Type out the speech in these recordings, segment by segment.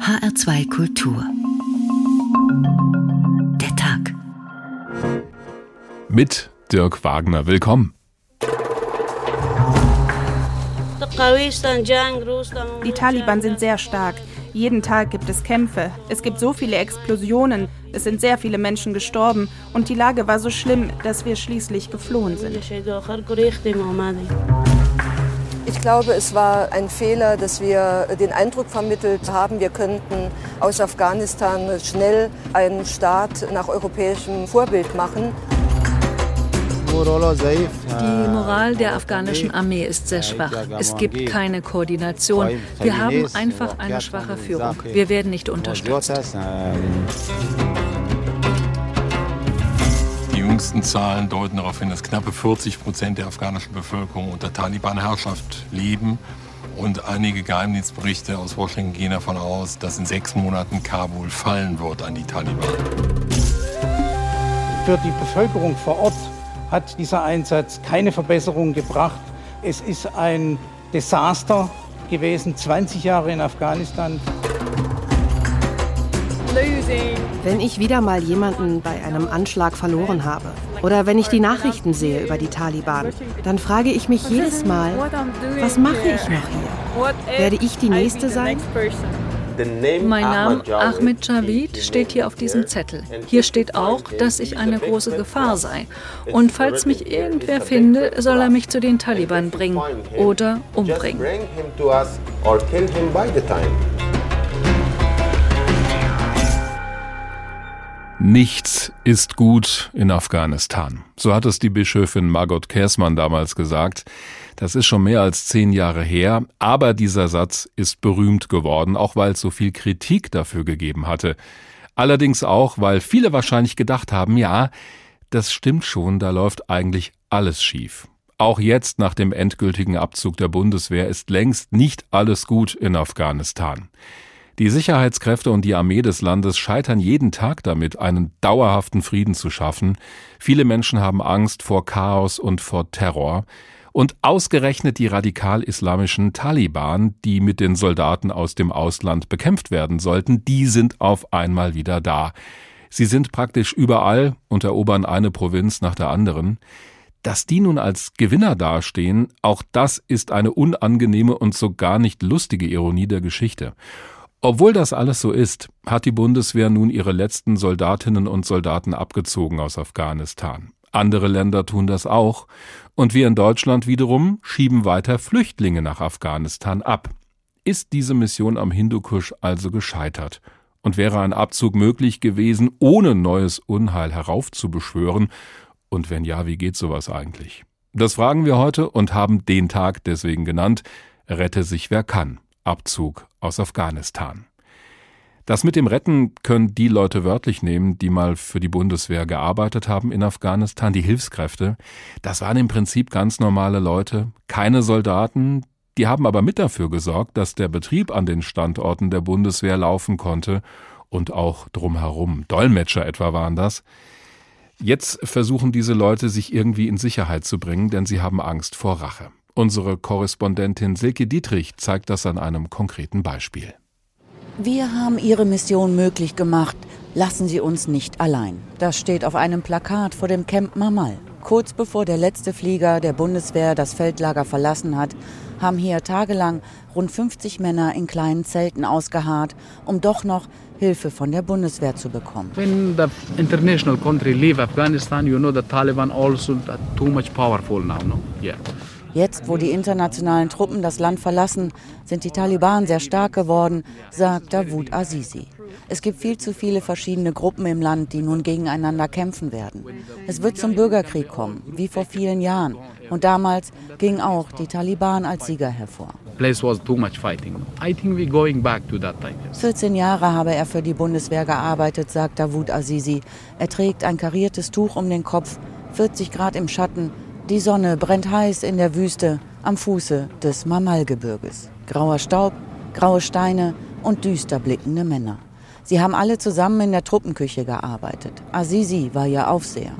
HR2 Kultur. Der Tag. Mit Dirk Wagner. Willkommen. Die Taliban sind sehr stark. Jeden Tag gibt es Kämpfe. Es gibt so viele Explosionen. Es sind sehr viele Menschen gestorben. Und die Lage war so schlimm, dass wir schließlich geflohen sind. Ich glaube, es war ein Fehler, dass wir den Eindruck vermittelt haben, wir könnten aus Afghanistan schnell einen Staat nach europäischem Vorbild machen. Die Moral der afghanischen Armee ist sehr schwach. Es gibt keine Koordination. Wir haben einfach eine schwache Führung. Wir werden nicht unterstützt. Die jüngsten Zahlen deuten darauf hin, dass knappe 40 Prozent der afghanischen Bevölkerung unter Taliban-Herrschaft leben. Und einige Geheimdienstberichte aus Washington gehen davon aus, dass in sechs Monaten Kabul fallen wird an die Taliban. Für die Bevölkerung vor Ort hat dieser Einsatz keine Verbesserung gebracht. Es ist ein Desaster gewesen, 20 Jahre in Afghanistan. Wenn ich wieder mal jemanden bei einem Anschlag verloren habe oder wenn ich die Nachrichten sehe über die Taliban, dann frage ich mich jedes Mal, was mache ich noch hier? Werde ich die Nächste sein? Mein Name Ahmed Javid steht hier auf diesem Zettel. Hier steht auch, dass ich eine große Gefahr sei. Und falls mich irgendwer finde, soll er mich zu den Taliban bringen oder umbringen. Nichts ist gut in Afghanistan. So hat es die Bischöfin Margot Kersmann damals gesagt. Das ist schon mehr als zehn Jahre her, aber dieser Satz ist berühmt geworden, auch weil es so viel Kritik dafür gegeben hatte. Allerdings auch, weil viele wahrscheinlich gedacht haben, ja, das stimmt schon, da läuft eigentlich alles schief. Auch jetzt nach dem endgültigen Abzug der Bundeswehr ist längst nicht alles gut in Afghanistan. Die Sicherheitskräfte und die Armee des Landes scheitern jeden Tag damit, einen dauerhaften Frieden zu schaffen. Viele Menschen haben Angst vor Chaos und vor Terror. Und ausgerechnet die radikal-islamischen Taliban, die mit den Soldaten aus dem Ausland bekämpft werden sollten, die sind auf einmal wieder da. Sie sind praktisch überall und erobern eine Provinz nach der anderen. Dass die nun als Gewinner dastehen, auch das ist eine unangenehme und so gar nicht lustige Ironie der Geschichte. Obwohl das alles so ist, hat die Bundeswehr nun ihre letzten Soldatinnen und Soldaten abgezogen aus Afghanistan. Andere Länder tun das auch, und wir in Deutschland wiederum schieben weiter Flüchtlinge nach Afghanistan ab. Ist diese Mission am Hindukusch also gescheitert? Und wäre ein Abzug möglich gewesen, ohne neues Unheil heraufzubeschwören? Und wenn ja, wie geht sowas eigentlich? Das fragen wir heute und haben den Tag deswegen genannt. Rette sich wer kann. Abzug aus Afghanistan. Das mit dem Retten können die Leute wörtlich nehmen, die mal für die Bundeswehr gearbeitet haben in Afghanistan, die Hilfskräfte. Das waren im Prinzip ganz normale Leute, keine Soldaten, die haben aber mit dafür gesorgt, dass der Betrieb an den Standorten der Bundeswehr laufen konnte und auch drumherum. Dolmetscher etwa waren das. Jetzt versuchen diese Leute, sich irgendwie in Sicherheit zu bringen, denn sie haben Angst vor Rache. Unsere Korrespondentin Silke Dietrich zeigt das an einem konkreten Beispiel. Wir haben Ihre Mission möglich gemacht. Lassen Sie uns nicht allein. Das steht auf einem Plakat vor dem Camp Mamal. Kurz bevor der letzte Flieger der Bundeswehr das Feldlager verlassen hat, haben hier tagelang rund 50 Männer in kleinen Zelten ausgeharrt, um doch noch Hilfe von der Bundeswehr zu bekommen. When the international country leave Afghanistan, you know the Taliban also too much powerful now, no? Yeah. Jetzt, wo die internationalen Truppen das Land verlassen, sind die Taliban sehr stark geworden, sagt Davut Azizi. Es gibt viel zu viele verschiedene Gruppen im Land, die nun gegeneinander kämpfen werden. Es wird zum Bürgerkrieg kommen, wie vor vielen Jahren. Und damals ging auch die Taliban als Sieger hervor. 14 Jahre habe er für die Bundeswehr gearbeitet, sagt Davut Azizi. Er trägt ein kariertes Tuch um den Kopf, 40 Grad im Schatten die Sonne brennt heiß in der Wüste am Fuße des Mamalgebirges. Grauer Staub, graue Steine und düster blickende Männer. Sie haben alle zusammen in der Truppenküche gearbeitet. Azizi war ihr Aufseher.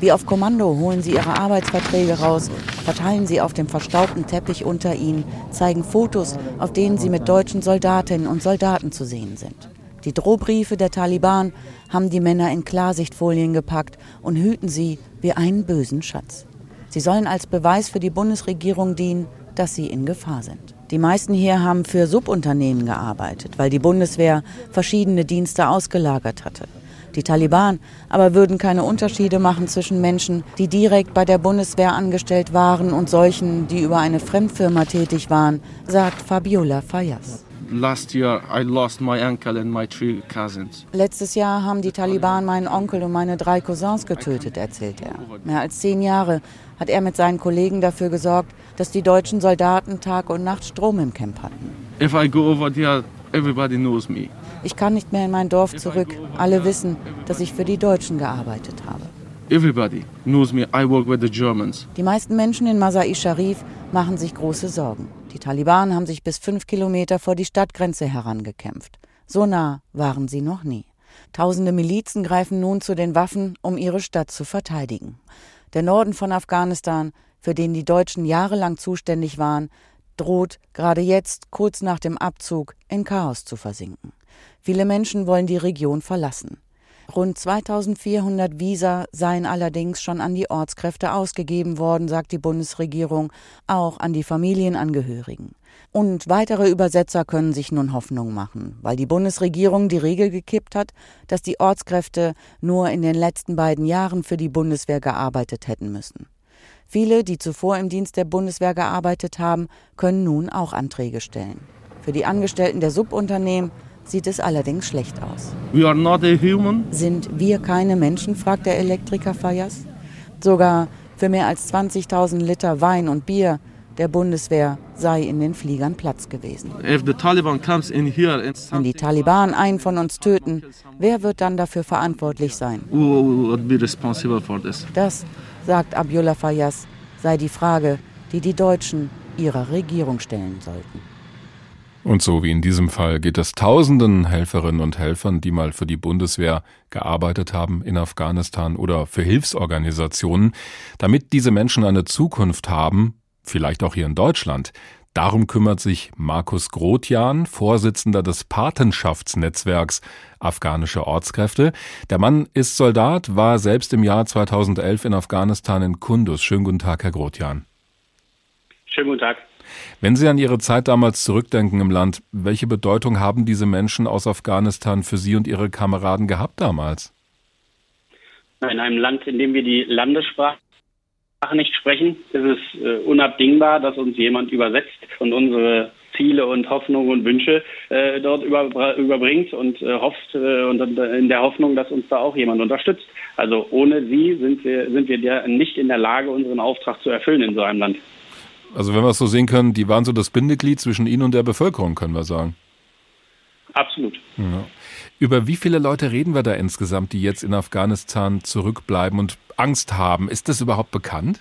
Wie auf Kommando holen sie ihre Arbeitsverträge raus, verteilen sie auf dem verstaubten Teppich unter ihnen, zeigen Fotos, auf denen sie mit deutschen Soldatinnen und Soldaten zu sehen sind. Die Drohbriefe der Taliban haben die Männer in Klarsichtfolien gepackt und hüten sie wie einen bösen Schatz. Sie sollen als Beweis für die Bundesregierung dienen, dass sie in Gefahr sind. Die meisten hier haben für Subunternehmen gearbeitet, weil die Bundeswehr verschiedene Dienste ausgelagert hatte. Die Taliban aber würden keine Unterschiede machen zwischen Menschen, die direkt bei der Bundeswehr angestellt waren und solchen, die über eine Fremdfirma tätig waren, sagt Fabiola Fayas. Letztes Jahr haben die Taliban meinen Onkel und meine drei Cousins getötet, erzählt er. Mehr als zehn Jahre hat er mit seinen Kollegen dafür gesorgt, dass die deutschen Soldaten Tag und Nacht Strom im Camp hatten. If I go over there, everybody knows me. Ich kann nicht mehr in mein Dorf zurück. Alle wissen, dass ich für die Deutschen gearbeitet habe. Everybody knows me. I work with the Germans. Die meisten Menschen in Masai Sharif machen sich große Sorgen. Die Taliban haben sich bis fünf Kilometer vor die Stadtgrenze herangekämpft. So nah waren sie noch nie. Tausende Milizen greifen nun zu den Waffen, um ihre Stadt zu verteidigen. Der Norden von Afghanistan, für den die Deutschen jahrelang zuständig waren, droht gerade jetzt, kurz nach dem Abzug, in Chaos zu versinken. Viele Menschen wollen die Region verlassen. Rund 2400 Visa seien allerdings schon an die Ortskräfte ausgegeben worden, sagt die Bundesregierung, auch an die Familienangehörigen. Und weitere Übersetzer können sich nun Hoffnung machen, weil die Bundesregierung die Regel gekippt hat, dass die Ortskräfte nur in den letzten beiden Jahren für die Bundeswehr gearbeitet hätten müssen. Viele, die zuvor im Dienst der Bundeswehr gearbeitet haben, können nun auch Anträge stellen. Für die Angestellten der Subunternehmen sieht es allerdings schlecht aus. Sind wir keine Menschen, fragt der Elektriker Fayas. Sogar für mehr als 20.000 Liter Wein und Bier der Bundeswehr sei in den Fliegern Platz gewesen. Wenn die Taliban einen von uns töten, wer wird dann dafür verantwortlich sein? Das, sagt Abdullah Fayas, sei die Frage, die die Deutschen ihrer Regierung stellen sollten. Und so wie in diesem Fall geht es tausenden Helferinnen und Helfern, die mal für die Bundeswehr gearbeitet haben in Afghanistan oder für Hilfsorganisationen, damit diese Menschen eine Zukunft haben, vielleicht auch hier in Deutschland. Darum kümmert sich Markus Grotjan, Vorsitzender des Patenschaftsnetzwerks afghanische Ortskräfte. Der Mann ist Soldat, war selbst im Jahr 2011 in Afghanistan in Kunduz. Schönen guten Tag, Herr Grotjan. Schönen guten Tag. Wenn Sie an Ihre Zeit damals zurückdenken im Land, welche Bedeutung haben diese Menschen aus Afghanistan für Sie und Ihre Kameraden gehabt damals? In einem Land, in dem wir die Landessprache nicht sprechen, ist es äh, unabdingbar, dass uns jemand übersetzt und unsere Ziele und Hoffnungen und Wünsche äh, dort über, überbringt und äh, hofft äh, und in der Hoffnung, dass uns da auch jemand unterstützt. Also ohne sie sind wir, sind wir nicht in der Lage, unseren Auftrag zu erfüllen in so einem Land. Also wenn wir es so sehen können, die waren so das Bindeglied zwischen Ihnen und der Bevölkerung, können wir sagen. Absolut. Ja. Über wie viele Leute reden wir da insgesamt, die jetzt in Afghanistan zurückbleiben und Angst haben? Ist das überhaupt bekannt?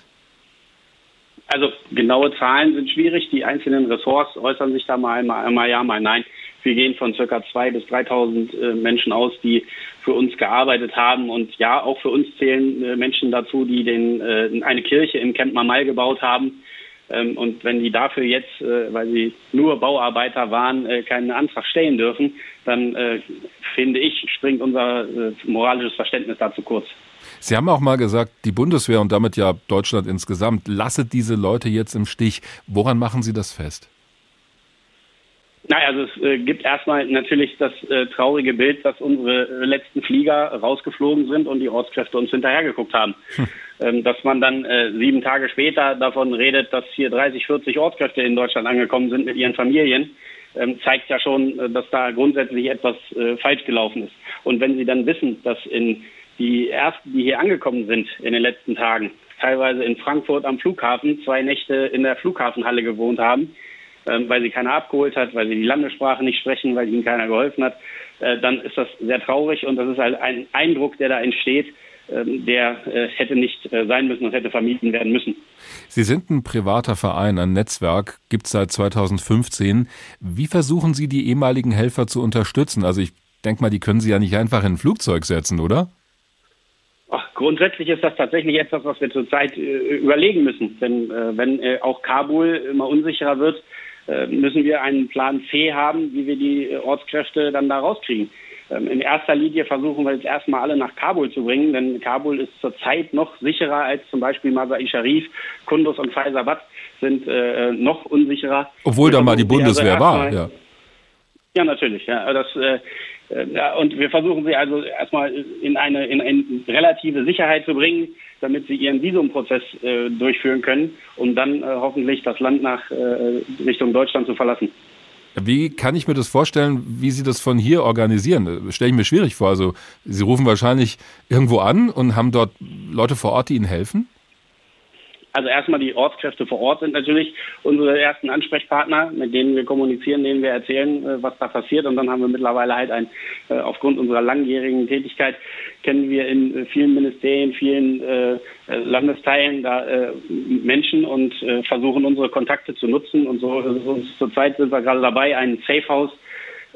Also genaue Zahlen sind schwierig. Die einzelnen Ressorts äußern sich da mal, mal, mal ja, mal nein. Wir gehen von circa 2.000 bis 3.000 äh, Menschen aus, die für uns gearbeitet haben. Und ja, auch für uns zählen äh, Menschen dazu, die den, äh, eine Kirche im Camp Mamal gebaut haben ähm, und wenn die dafür jetzt, äh, weil sie nur Bauarbeiter waren, äh, keinen Antrag stellen dürfen, dann äh, finde ich, springt unser moralisches Verständnis dazu kurz. Sie haben auch mal gesagt, die Bundeswehr und damit ja Deutschland insgesamt lasse diese Leute jetzt im Stich. Woran machen Sie das fest? Naja, also es äh, gibt erstmal natürlich das äh, traurige Bild, dass unsere letzten Flieger rausgeflogen sind und die Ortskräfte uns hinterhergeguckt haben. Hm. Ähm, dass man dann äh, sieben Tage später davon redet, dass hier 30, 40 Ortskräfte in Deutschland angekommen sind mit ihren Familien, ähm, zeigt ja schon, äh, dass da grundsätzlich etwas äh, falsch gelaufen ist. Und wenn Sie dann wissen, dass in die ersten, die hier angekommen sind in den letzten Tagen, teilweise in Frankfurt am Flughafen zwei Nächte in der Flughafenhalle gewohnt haben, ähm, weil sie keiner abgeholt hat, weil sie die Landessprache nicht sprechen, weil ihnen keiner geholfen hat, äh, dann ist das sehr traurig und das ist halt ein Eindruck, der da entsteht, der äh, hätte nicht äh, sein müssen und hätte vermieden werden müssen. Sie sind ein privater Verein, ein Netzwerk, gibt es seit 2015. Wie versuchen Sie, die ehemaligen Helfer zu unterstützen? Also ich denke mal, die können Sie ja nicht einfach in ein Flugzeug setzen, oder? Ach, Grundsätzlich ist das tatsächlich etwas, was wir zurzeit äh, überlegen müssen. Denn äh, wenn äh, auch Kabul immer unsicherer wird, äh, müssen wir einen Plan C haben, wie wir die Ortskräfte dann da rauskriegen. Ähm, in erster Linie versuchen wir jetzt erstmal alle nach Kabul zu bringen, denn Kabul ist zurzeit noch sicherer als zum Beispiel Masai Sharif, Kunduz und Faisabad sind äh, noch unsicherer. Obwohl da mal die Bundeswehr also war, ja. Ja, natürlich. Ja, das, äh, ja, und wir versuchen sie also erstmal in eine, in eine relative Sicherheit zu bringen, damit sie ihren Visumprozess äh, durchführen können, um dann äh, hoffentlich das Land nach äh, Richtung Deutschland zu verlassen. Wie kann ich mir das vorstellen, wie Sie das von hier organisieren? Stelle ich mir schwierig vor. Also Sie rufen wahrscheinlich irgendwo an und haben dort Leute vor Ort, die Ihnen helfen? Also erstmal die Ortskräfte vor Ort sind natürlich unsere ersten Ansprechpartner, mit denen wir kommunizieren, denen wir erzählen, äh, was da passiert. Und dann haben wir mittlerweile halt ein, äh, aufgrund unserer langjährigen Tätigkeit, kennen wir in äh, vielen Ministerien, vielen Landesteilen da Menschen und versuchen unsere Kontakte zu nutzen. Und so, so zurzeit sind wir gerade dabei, ein Safe House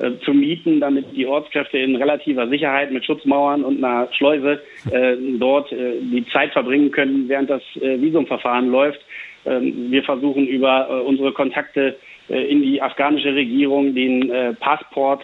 äh, zu mieten, damit die Ortskräfte in relativer Sicherheit mit Schutzmauern und einer Schleuse äh, dort äh, die Zeit verbringen können, während das äh, Visumverfahren läuft. Ähm, wir versuchen über äh, unsere Kontakte äh, in die afghanische Regierung den Passport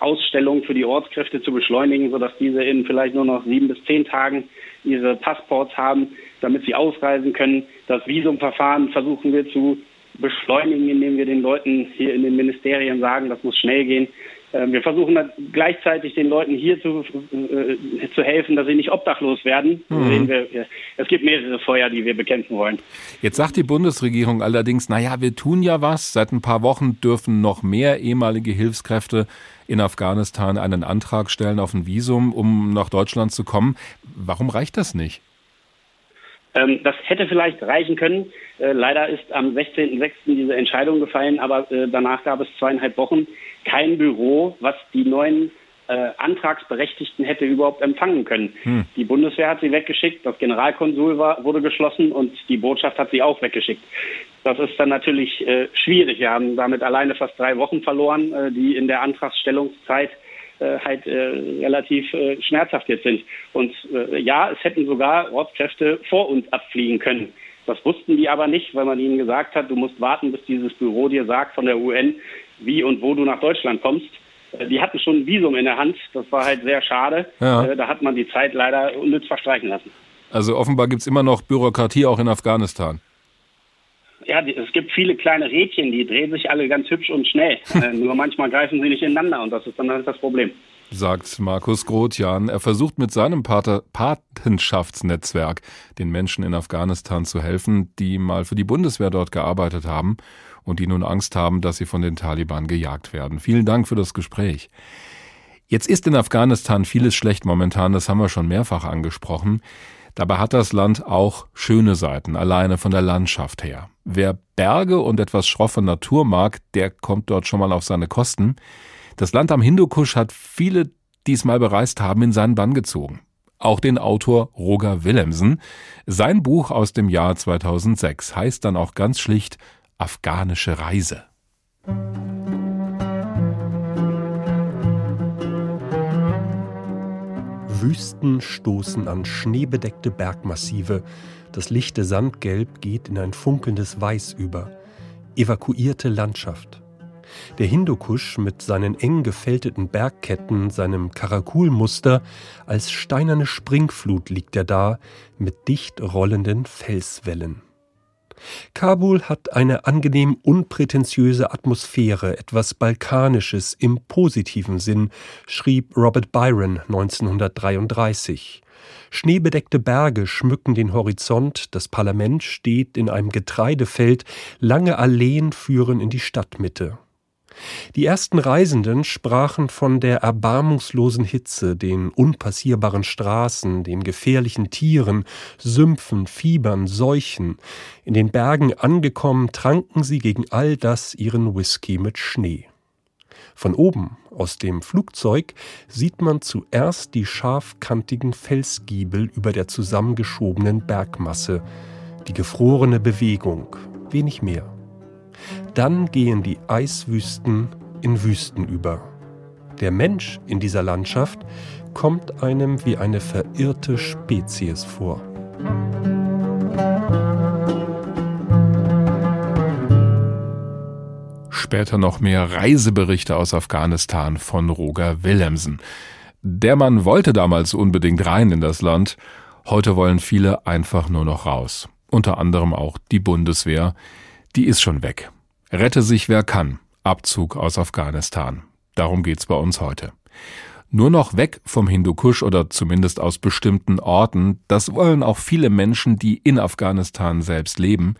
Ausstellung für die Ortskräfte zu beschleunigen, sodass diese in vielleicht nur noch sieben bis zehn Tagen ihre Passports haben, damit sie ausreisen können. Das Visumverfahren versuchen wir zu beschleunigen, indem wir den Leuten hier in den Ministerien sagen, das muss schnell gehen. Ähm, wir versuchen gleichzeitig den Leuten hier zu, äh, zu helfen, dass sie nicht obdachlos werden. Mhm. Wir, es gibt mehrere Feuer, die wir bekämpfen wollen. Jetzt sagt die Bundesregierung allerdings, naja, wir tun ja was. Seit ein paar Wochen dürfen noch mehr ehemalige Hilfskräfte in Afghanistan einen Antrag stellen auf ein Visum, um nach Deutschland zu kommen. Warum reicht das nicht? Ähm, das hätte vielleicht reichen können. Äh, leider ist am 16.06. diese Entscheidung gefallen, aber äh, danach gab es zweieinhalb Wochen kein Büro, was die neuen äh, Antragsberechtigten hätte überhaupt empfangen können. Hm. Die Bundeswehr hat sie weggeschickt, das Generalkonsul war, wurde geschlossen und die Botschaft hat sie auch weggeschickt. Das ist dann natürlich äh, schwierig. Wir haben damit alleine fast drei Wochen verloren, äh, die in der Antragsstellungszeit halt äh, relativ äh, schmerzhaft jetzt sind. Und äh, ja, es hätten sogar Ortskräfte vor uns abfliegen können. Das wussten die aber nicht, weil man ihnen gesagt hat, du musst warten, bis dieses Büro dir sagt von der UN, wie und wo du nach Deutschland kommst. Äh, die hatten schon ein Visum in der Hand. Das war halt sehr schade. Ja. Äh, da hat man die Zeit leider unnütz verstreichen lassen. Also offenbar gibt es immer noch Bürokratie auch in Afghanistan ja, es gibt viele kleine Rädchen, die drehen sich alle ganz hübsch und schnell. äh, nur manchmal greifen sie nicht ineinander und das ist dann halt das Problem. Sagt Markus Grotjan. Er versucht mit seinem Pater Patenschaftsnetzwerk den Menschen in Afghanistan zu helfen, die mal für die Bundeswehr dort gearbeitet haben und die nun Angst haben, dass sie von den Taliban gejagt werden. Vielen Dank für das Gespräch. Jetzt ist in Afghanistan vieles schlecht momentan, das haben wir schon mehrfach angesprochen. Dabei hat das Land auch schöne Seiten, alleine von der Landschaft her. Wer Berge und etwas schroffe Natur mag, der kommt dort schon mal auf seine Kosten. Das Land am Hindukusch hat viele, die es mal bereist haben, in seinen Bann gezogen. Auch den Autor Roger Willemsen. Sein Buch aus dem Jahr 2006 heißt dann auch ganz schlicht Afghanische Reise. Wüsten stoßen an schneebedeckte Bergmassive. Das lichte Sandgelb geht in ein funkelndes Weiß über. Evakuierte Landschaft. Der Hindukusch mit seinen eng gefälteten Bergketten, seinem Karakulmuster, als steinerne Springflut liegt er da, mit dicht rollenden Felswellen. Kabul hat eine angenehm unprätentiöse Atmosphäre, etwas Balkanisches im positiven Sinn, schrieb Robert Byron 1933. Schneebedeckte Berge schmücken den Horizont, das Parlament steht in einem Getreidefeld, lange Alleen führen in die Stadtmitte. Die ersten Reisenden sprachen von der erbarmungslosen Hitze, den unpassierbaren Straßen, den gefährlichen Tieren, Sümpfen, Fiebern, Seuchen. In den Bergen angekommen, tranken sie gegen all das ihren Whisky mit Schnee. Von oben, aus dem Flugzeug, sieht man zuerst die scharfkantigen Felsgiebel über der zusammengeschobenen Bergmasse, die gefrorene Bewegung, wenig mehr. Dann gehen die Eiswüsten in Wüsten über. Der Mensch in dieser Landschaft kommt einem wie eine verirrte Spezies vor. Später noch mehr Reiseberichte aus Afghanistan von Roger Willemsen. Der Mann wollte damals unbedingt rein in das Land. Heute wollen viele einfach nur noch raus. Unter anderem auch die Bundeswehr. Die ist schon weg. Rette sich wer kann. Abzug aus Afghanistan. Darum geht's bei uns heute. Nur noch weg vom Hindukusch oder zumindest aus bestimmten Orten, das wollen auch viele Menschen, die in Afghanistan selbst leben.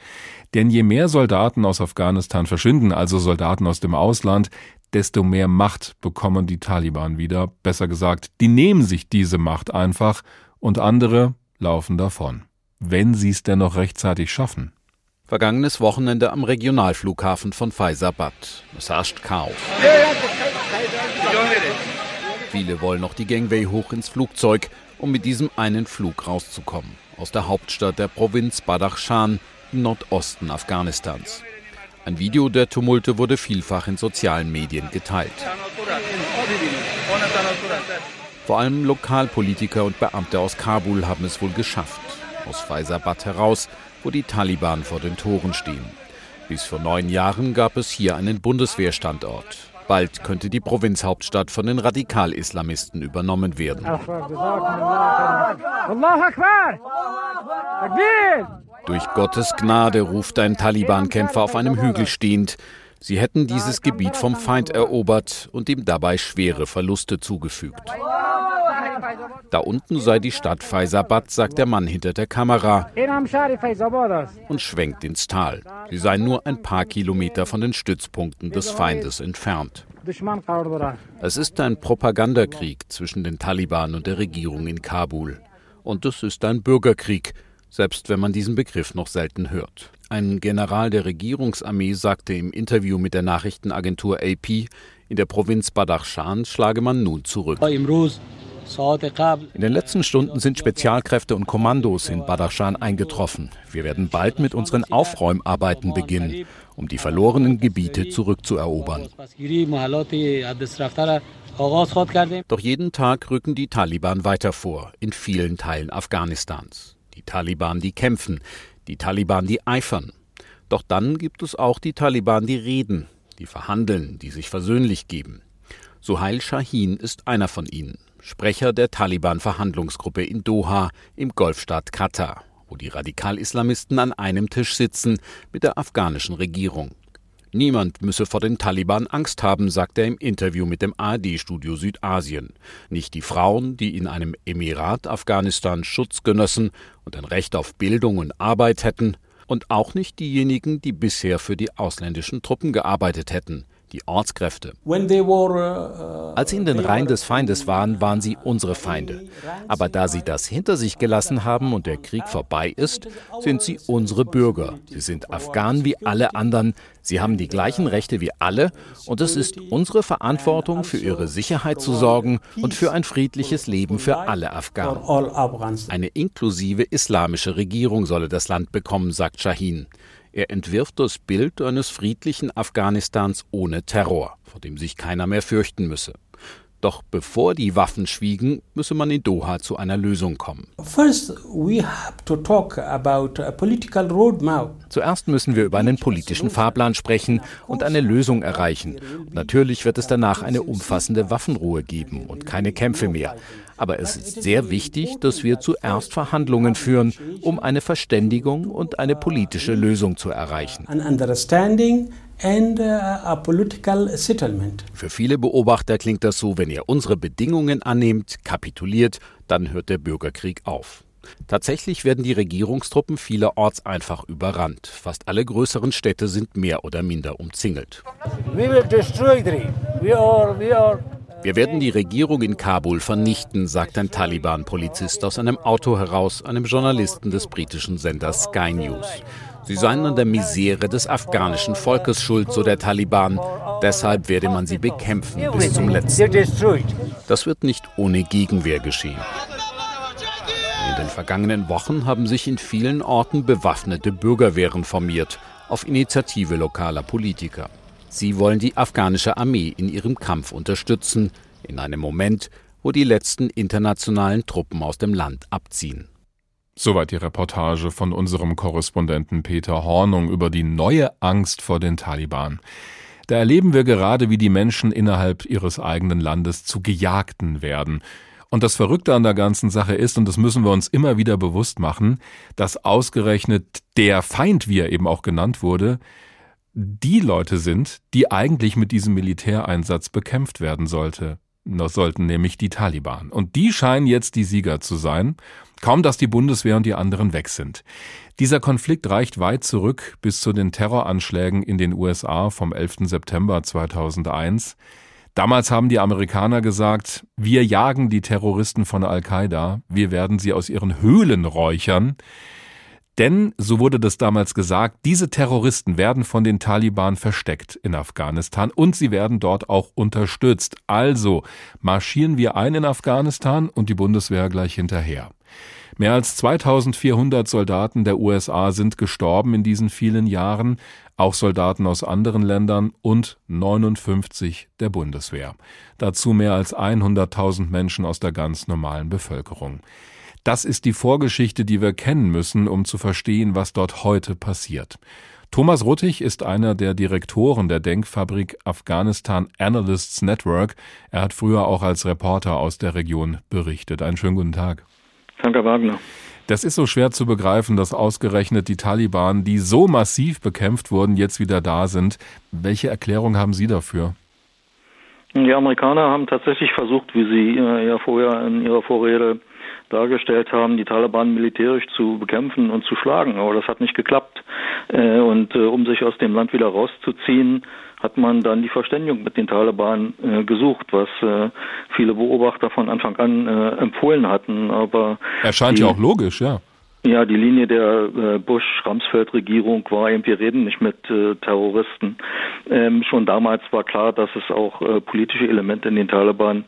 Denn je mehr Soldaten aus Afghanistan verschwinden, also Soldaten aus dem Ausland, desto mehr Macht bekommen die Taliban wieder. Besser gesagt, die nehmen sich diese Macht einfach und andere laufen davon. Wenn sie es denn noch rechtzeitig schaffen. Vergangenes Wochenende am Regionalflughafen von Faisabad. Es herrscht Chaos. Viele wollen noch die Gangway hoch ins Flugzeug, um mit diesem einen Flug rauszukommen. Aus der Hauptstadt der Provinz Badakhshan im Nordosten Afghanistans. Ein Video der Tumulte wurde vielfach in sozialen Medien geteilt. Vor allem Lokalpolitiker und Beamte aus Kabul haben es wohl geschafft. Aus Faisabad heraus, wo die Taliban vor den Toren stehen. Bis vor neun Jahren gab es hier einen Bundeswehrstandort. Bald könnte die Provinzhauptstadt von den Radikal-Islamisten übernommen werden. Durch Gottes Gnade ruft ein Taliban-Kämpfer auf einem Hügel stehend. Sie hätten dieses Gebiet vom Feind erobert und ihm dabei schwere Verluste zugefügt. Da unten sei die Stadt Faisabad, sagt der Mann hinter der Kamera und schwenkt ins Tal. Sie seien nur ein paar Kilometer von den Stützpunkten des Feindes entfernt. Es ist ein Propagandakrieg zwischen den Taliban und der Regierung in Kabul. Und es ist ein Bürgerkrieg, selbst wenn man diesen Begriff noch selten hört. Ein General der Regierungsarmee sagte im Interview mit der Nachrichtenagentur AP, in der Provinz Badakhshan schlage man nun zurück. In den letzten Stunden sind Spezialkräfte und Kommandos in Badakhshan eingetroffen. Wir werden bald mit unseren Aufräumarbeiten beginnen, um die verlorenen Gebiete zurückzuerobern. Doch jeden Tag rücken die Taliban weiter vor, in vielen Teilen Afghanistans. Die Taliban, die kämpfen, die Taliban, die eifern. Doch dann gibt es auch die Taliban, die reden, die verhandeln, die sich versöhnlich geben. Suhail Shahin ist einer von ihnen. Sprecher der Taliban-Verhandlungsgruppe in Doha im Golfstaat Katar, wo die Radikal-Islamisten an einem Tisch sitzen mit der afghanischen Regierung. Niemand müsse vor den Taliban Angst haben, sagt er im Interview mit dem ARD-Studio Südasien. Nicht die Frauen, die in einem Emirat Afghanistan Schutz genössen und ein Recht auf Bildung und Arbeit hätten, und auch nicht diejenigen, die bisher für die ausländischen Truppen gearbeitet hätten die Ortskräfte. Uh, Als sie in den Reihen des Feindes waren, waren sie unsere Feinde. Aber da sie das hinter sich gelassen haben und der Krieg vorbei ist, sind sie unsere Bürger. Sie sind Afghanen wie alle anderen. Sie haben die gleichen Rechte wie alle. Und es ist unsere Verantwortung, für ihre Sicherheit zu sorgen und für ein friedliches Leben für alle Afghanen. Eine inklusive islamische Regierung solle das Land bekommen, sagt Shahin. Er entwirft das Bild eines friedlichen Afghanistans ohne Terror, vor dem sich keiner mehr fürchten müsse. Doch bevor die Waffen schwiegen, müsse man in Doha zu einer Lösung kommen. Zuerst müssen wir über einen politischen Fahrplan sprechen und eine Lösung erreichen. Und natürlich wird es danach eine umfassende Waffenruhe geben und keine Kämpfe mehr. Aber es ist sehr wichtig, dass wir zuerst Verhandlungen führen, um eine Verständigung und eine politische Lösung zu erreichen. Für viele Beobachter klingt das so, wenn ihr unsere Bedingungen annehmt, kapituliert, dann hört der Bürgerkrieg auf. Tatsächlich werden die Regierungstruppen vielerorts einfach überrannt. Fast alle größeren Städte sind mehr oder minder umzingelt. We will destroy We are, we are wir werden die Regierung in Kabul vernichten, sagt ein Taliban-Polizist aus einem Auto heraus, einem Journalisten des britischen Senders Sky News. Sie seien an der Misere des afghanischen Volkes schuld, so der Taliban. Deshalb werde man sie bekämpfen bis zum letzten. Das wird nicht ohne Gegenwehr geschehen. In den vergangenen Wochen haben sich in vielen Orten bewaffnete Bürgerwehren formiert, auf Initiative lokaler Politiker. Sie wollen die afghanische Armee in ihrem Kampf unterstützen In einem Moment, wo die letzten internationalen Truppen aus dem Land abziehen. Soweit die Reportage von unserem Korrespondenten Peter Hornung über die neue Angst vor den Taliban. Da erleben wir gerade, wie die Menschen innerhalb ihres eigenen Landes zu Gejagten werden. Und das Verrückte an der ganzen Sache ist, und das müssen wir uns immer wieder bewusst machen, dass ausgerechnet der Feind, wie er eben auch genannt wurde, die Leute sind, die eigentlich mit diesem Militäreinsatz bekämpft werden sollte sollten nämlich die Taliban. Und die scheinen jetzt die Sieger zu sein, kaum dass die Bundeswehr und die anderen weg sind. Dieser Konflikt reicht weit zurück bis zu den Terroranschlägen in den USA vom 11. September 2001. Damals haben die Amerikaner gesagt, wir jagen die Terroristen von Al-Qaida, wir werden sie aus ihren Höhlen räuchern. Denn, so wurde das damals gesagt, diese Terroristen werden von den Taliban versteckt in Afghanistan und sie werden dort auch unterstützt. Also marschieren wir ein in Afghanistan und die Bundeswehr gleich hinterher. Mehr als 2400 Soldaten der USA sind gestorben in diesen vielen Jahren, auch Soldaten aus anderen Ländern und 59 der Bundeswehr. Dazu mehr als 100.000 Menschen aus der ganz normalen Bevölkerung. Das ist die Vorgeschichte, die wir kennen müssen, um zu verstehen, was dort heute passiert. Thomas Ruttig ist einer der Direktoren der Denkfabrik Afghanistan Analysts Network. Er hat früher auch als Reporter aus der Region berichtet. Einen schönen guten Tag. Danke, Wagner. Das ist so schwer zu begreifen, dass ausgerechnet die Taliban, die so massiv bekämpft wurden, jetzt wieder da sind. Welche Erklärung haben Sie dafür? Die Amerikaner haben tatsächlich versucht, wie Sie äh, ja vorher in Ihrer Vorrede dargestellt haben, die Taliban militärisch zu bekämpfen und zu schlagen. Aber das hat nicht geklappt. Äh, und äh, um sich aus dem Land wieder rauszuziehen, hat man dann die Verständigung mit den Taliban äh, gesucht, was viele Beobachter von Anfang an empfohlen hatten. Aber erscheint ja auch logisch, ja. Ja, die Linie der äh, Bush-Ramsfeld-Regierung war eben, wir reden nicht mit äh, Terroristen. Ähm, schon damals war klar, dass es auch äh, politische Elemente in den Taliban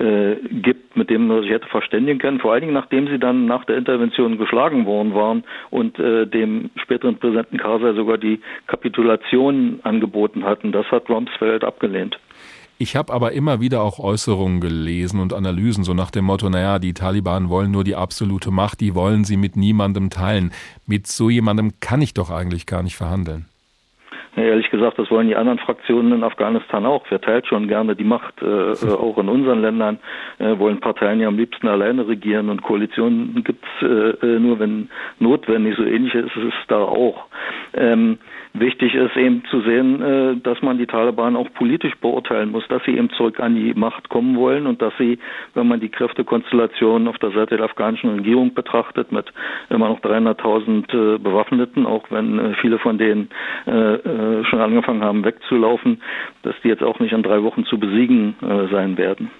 äh, gibt, mit denen man sich hätte verständigen können. Vor allen Dingen, nachdem sie dann nach der Intervention geschlagen worden waren und dem späteren Präsidenten Karzai sogar die Kapitulation angeboten hatten. Das hat Rumsfeld abgelehnt. Ich habe aber immer wieder auch Äußerungen gelesen und Analysen, so nach dem Motto, naja, die Taliban wollen nur die absolute Macht, die wollen sie mit niemandem teilen. Mit so jemandem kann ich doch eigentlich gar nicht verhandeln. Ja, ehrlich gesagt, das wollen die anderen Fraktionen in Afghanistan auch. Wer teilt schon gerne die Macht, äh, äh auch in unseren Ländern äh, wollen Parteien ja am liebsten alleine regieren und Koalitionen gibt's äh, äh, nur, wenn notwendig. So ähnlich ist es da auch. Ähm, Wichtig ist eben zu sehen, äh, dass man die Taliban auch politisch beurteilen muss, dass sie eben zurück an die Macht kommen wollen und dass sie, wenn man die Kräftekonstellation auf der Seite der afghanischen Regierung betrachtet, mit immer noch 300.000 äh, Bewaffneten, auch wenn äh, viele von denen schon angefangen haben wegzulaufen, dass die jetzt auch nicht in drei Wochen zu besiegen sein werden.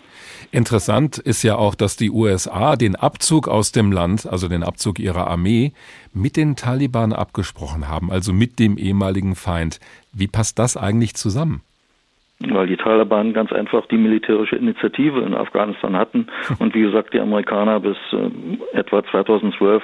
Interessant ist ja auch, dass die USA den Abzug aus dem Land, also den Abzug ihrer Armee, mit den Taliban abgesprochen haben, also mit dem ehemaligen Feind. Wie passt das eigentlich zusammen? weil die Taliban ganz einfach die militärische Initiative in Afghanistan hatten und wie gesagt die Amerikaner bis äh, etwa 2012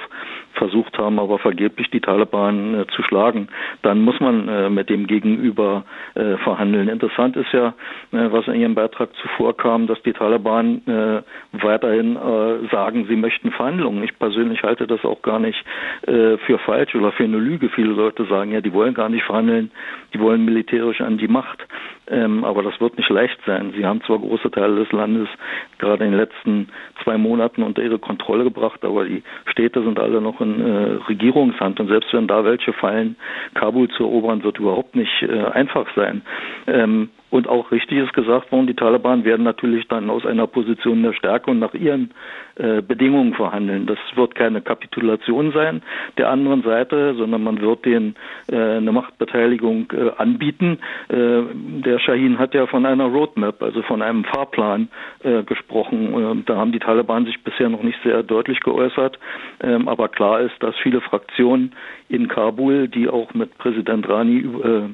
versucht haben, aber vergeblich die Taliban äh, zu schlagen, dann muss man äh, mit dem Gegenüber äh, verhandeln. Interessant ist ja, äh, was in Ihrem Beitrag zuvor kam, dass die Taliban äh, weiterhin äh, sagen, sie möchten Verhandlungen. Ich persönlich halte das auch gar nicht für falsch oder für eine Lüge. Viele Leute sagen ja, die wollen gar nicht verhandeln, die wollen militärisch an die Macht. Ähm, aber das wird nicht leicht sein. Sie haben zwar große Teile des Landes gerade in den letzten zwei Monaten unter ihre Kontrolle gebracht, aber die Städte sind alle noch in äh, Regierungshand und selbst wenn da welche fallen, Kabul zu erobern, wird überhaupt nicht äh, einfach sein. Ähm, und auch richtig ist gesagt worden, die Taliban werden natürlich dann aus einer Position der Stärke und nach ihren äh, Bedingungen verhandeln. Das wird keine Kapitulation sein der anderen Seite, sondern man wird denen äh, eine Machtbeteiligung äh, anbieten. Äh, der Shahin hat ja von einer Roadmap, also von einem Fahrplan äh, gesprochen. da haben die Taliban sich bisher noch nicht sehr deutlich geäußert. Ähm, aber klar ist, dass viele Fraktionen in Kabul, die auch mit Präsident Rani über,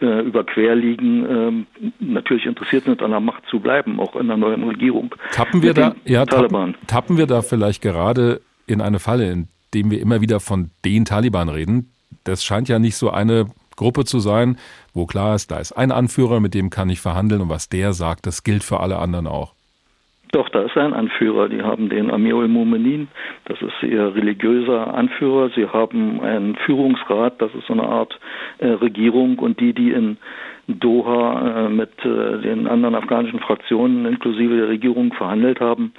äh, überquer liegen, ähm, natürlich interessiert sind, an der Macht zu bleiben, auch in der neuen Regierung. Tappen wir da, ja, tappen, tappen wir da vielleicht gerade in eine Falle, in dem wir immer wieder von den Taliban reden? Das scheint ja nicht so eine Gruppe zu sein, wo klar ist, da ist ein Anführer, mit dem kann ich verhandeln und was der sagt, das gilt für alle anderen auch. Doch, da ist ein Anführer. Die haben den Amirul Mu'minin, das ist ihr religiöser Anführer. Sie haben einen Führungsrat, das ist so eine Art äh, Regierung. Und die, die in Doha äh, mit äh, den anderen afghanischen Fraktionen inklusive der Regierung verhandelt haben,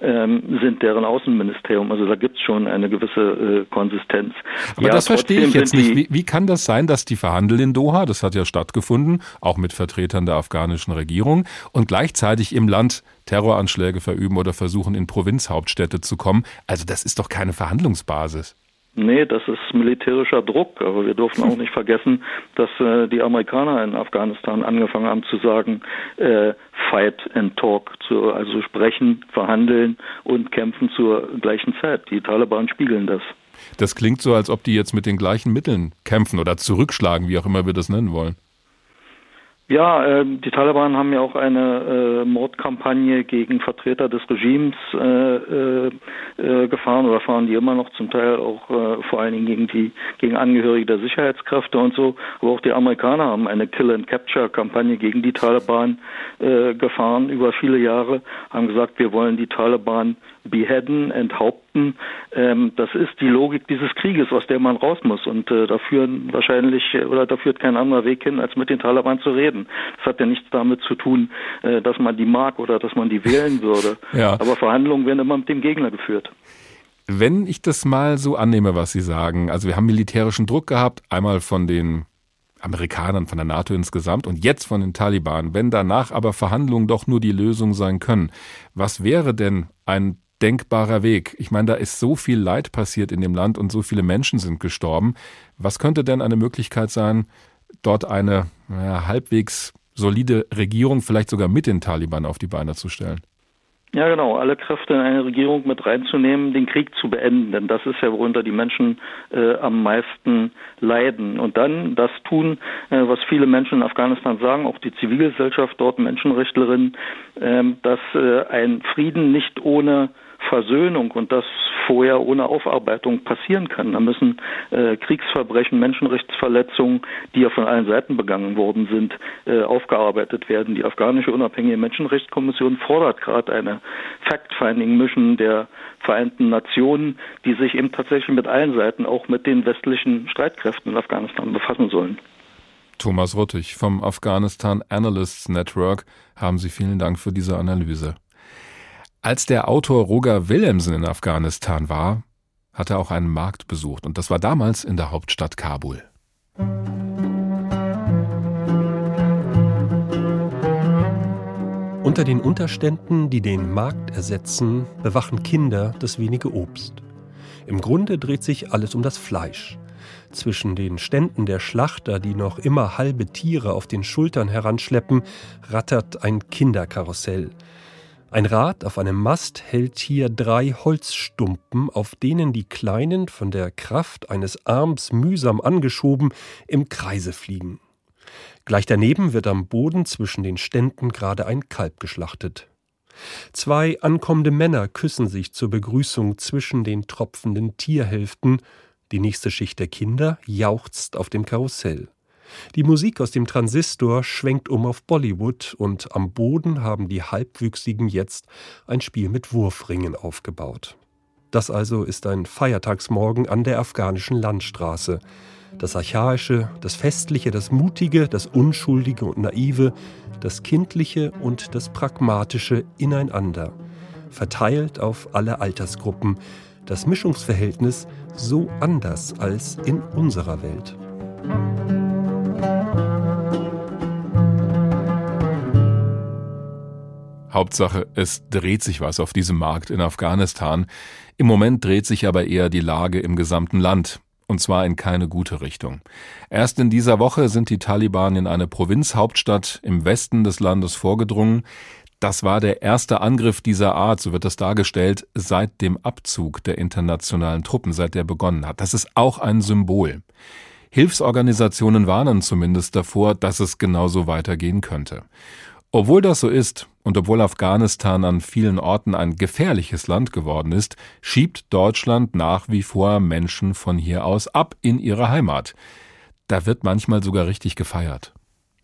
ähm, sind deren Außenministerium. Also da gibt es schon eine gewisse äh, Konsistenz. Aber ja, das verstehe ich jetzt nicht. Wie, wie kann das sein, dass die verhandeln in Doha, das hat ja stattgefunden, auch mit Vertretern der afghanischen Regierung, und gleichzeitig im Land Terroranschläge verüben oder versuchen, in Provinzhauptstädte zu kommen? Also das ist doch keine Verhandlungsbasis. Nee, das ist militärischer Druck. Aber wir dürfen auch nicht vergessen, dass äh, die Amerikaner in Afghanistan angefangen haben zu sagen, äh, fight and talk, zu, also sprechen, verhandeln und kämpfen zur gleichen Zeit. Die Taliban spiegeln das. Das klingt so, als ob die jetzt mit den gleichen Mitteln kämpfen oder zurückschlagen, wie auch immer wir das nennen wollen. Ja, äh, die Taliban haben ja auch eine äh, Mordkampagne gegen Vertreter des Regimes äh, äh, äh, gefahren oder fahren die immer noch zum Teil auch äh, vor allen Dingen gegen die gegen Angehörige der Sicherheitskräfte und so. Aber auch die Amerikaner haben eine Kill and Capture Kampagne gegen die Taliban gefahren über viele Jahre, haben gesagt, wir wollen die Taliban beheaden, enthaupten. Ähm, das ist die Logik dieses Krieges, aus der man raus muss. Und äh, da führen wahrscheinlich oder da führt kein anderer Weg hin, als mit den Taliban zu reden. Das hat ja nichts damit zu tun, äh, dass man die mag oder dass man die wählen würde. Ja. Aber Verhandlungen werden immer mit dem Gegner geführt. Wenn ich das mal so annehme, was Sie sagen, also wir haben militärischen Druck gehabt, einmal von den Amerikanern, von der NATO insgesamt und jetzt von den Taliban. Wenn danach aber Verhandlungen doch nur die Lösung sein können, was wäre denn ein denkbarer Weg? Ich meine, da ist so viel Leid passiert in dem Land und so viele Menschen sind gestorben. Was könnte denn eine Möglichkeit sein, dort eine ja, halbwegs solide Regierung, vielleicht sogar mit den Taliban auf die Beine zu stellen? Ja, genau, alle Kräfte in eine Regierung mit reinzunehmen, den Krieg zu beenden, denn das ist ja, worunter die Menschen äh, am meisten leiden. Und dann das tun, äh, was viele Menschen in Afghanistan sagen, auch die Zivilgesellschaft dort, Menschenrechtlerinnen, äh, dass ein Frieden nicht ohne Versöhnung und das vorher ohne Aufarbeitung passieren kann. Da müssen äh, Kriegsverbrechen, Menschenrechtsverletzungen, die ja von allen Seiten begangen worden sind, äh, aufgearbeitet werden. Die afghanische unabhängige Menschenrechtskommission fordert gerade eine Fact-Finding-Mission der Vereinten Nationen, die sich eben tatsächlich mit allen Seiten, auch mit den westlichen Streitkräften in Afghanistan befassen sollen. Thomas Ruttig vom Afghanistan Analysts Network, haben Sie vielen Dank für diese Analyse. Als der Autor Roger Willemsen in Afghanistan war, hat er auch einen Markt besucht und das war damals in der Hauptstadt Kabul. Unter den Unterständen, die den Markt ersetzen, bewachen Kinder das wenige Obst. Im Grunde dreht sich alles um das Fleisch. Zwischen den Ständen der Schlachter, die noch immer halbe Tiere auf den Schultern heranschleppen, rattert ein Kinderkarussell. Ein Rad auf einem Mast hält hier drei Holzstumpen, auf denen die Kleinen, von der Kraft eines Arms mühsam angeschoben, im Kreise fliegen. Gleich daneben wird am Boden zwischen den Ständen gerade ein Kalb geschlachtet. Zwei ankommende Männer küssen sich zur Begrüßung zwischen den tropfenden Tierhälften. Die nächste Schicht der Kinder jauchzt auf dem Karussell. Die Musik aus dem Transistor schwenkt um auf Bollywood und am Boden haben die Halbwüchsigen jetzt ein Spiel mit Wurfringen aufgebaut. Das also ist ein Feiertagsmorgen an der afghanischen Landstraße. Das Archaische, das Festliche, das Mutige, das Unschuldige und Naive, das Kindliche und das Pragmatische ineinander, verteilt auf alle Altersgruppen, das Mischungsverhältnis so anders als in unserer Welt. Hauptsache, es dreht sich was auf diesem Markt in Afghanistan. Im Moment dreht sich aber eher die Lage im gesamten Land. Und zwar in keine gute Richtung. Erst in dieser Woche sind die Taliban in eine Provinzhauptstadt im Westen des Landes vorgedrungen. Das war der erste Angriff dieser Art, so wird das dargestellt, seit dem Abzug der internationalen Truppen, seit der begonnen hat. Das ist auch ein Symbol. Hilfsorganisationen warnen zumindest davor, dass es genauso weitergehen könnte. Obwohl das so ist und obwohl Afghanistan an vielen Orten ein gefährliches Land geworden ist, schiebt Deutschland nach wie vor Menschen von hier aus ab in ihre Heimat. Da wird manchmal sogar richtig gefeiert.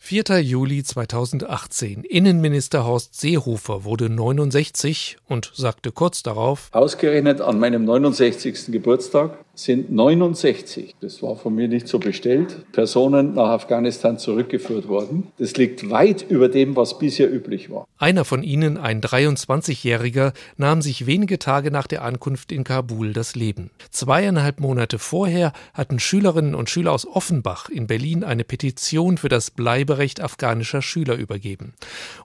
4. Juli 2018. Innenminister Horst Seehofer wurde 69 und sagte kurz darauf: Ausgerechnet an meinem 69. Geburtstag sind 69, das war von mir nicht so bestellt, Personen nach Afghanistan zurückgeführt worden. Das liegt weit über dem, was bisher üblich war. Einer von ihnen, ein 23-Jähriger, nahm sich wenige Tage nach der Ankunft in Kabul das Leben. Zweieinhalb Monate vorher hatten Schülerinnen und Schüler aus Offenbach in Berlin eine Petition für das Bleiberecht afghanischer Schüler übergeben.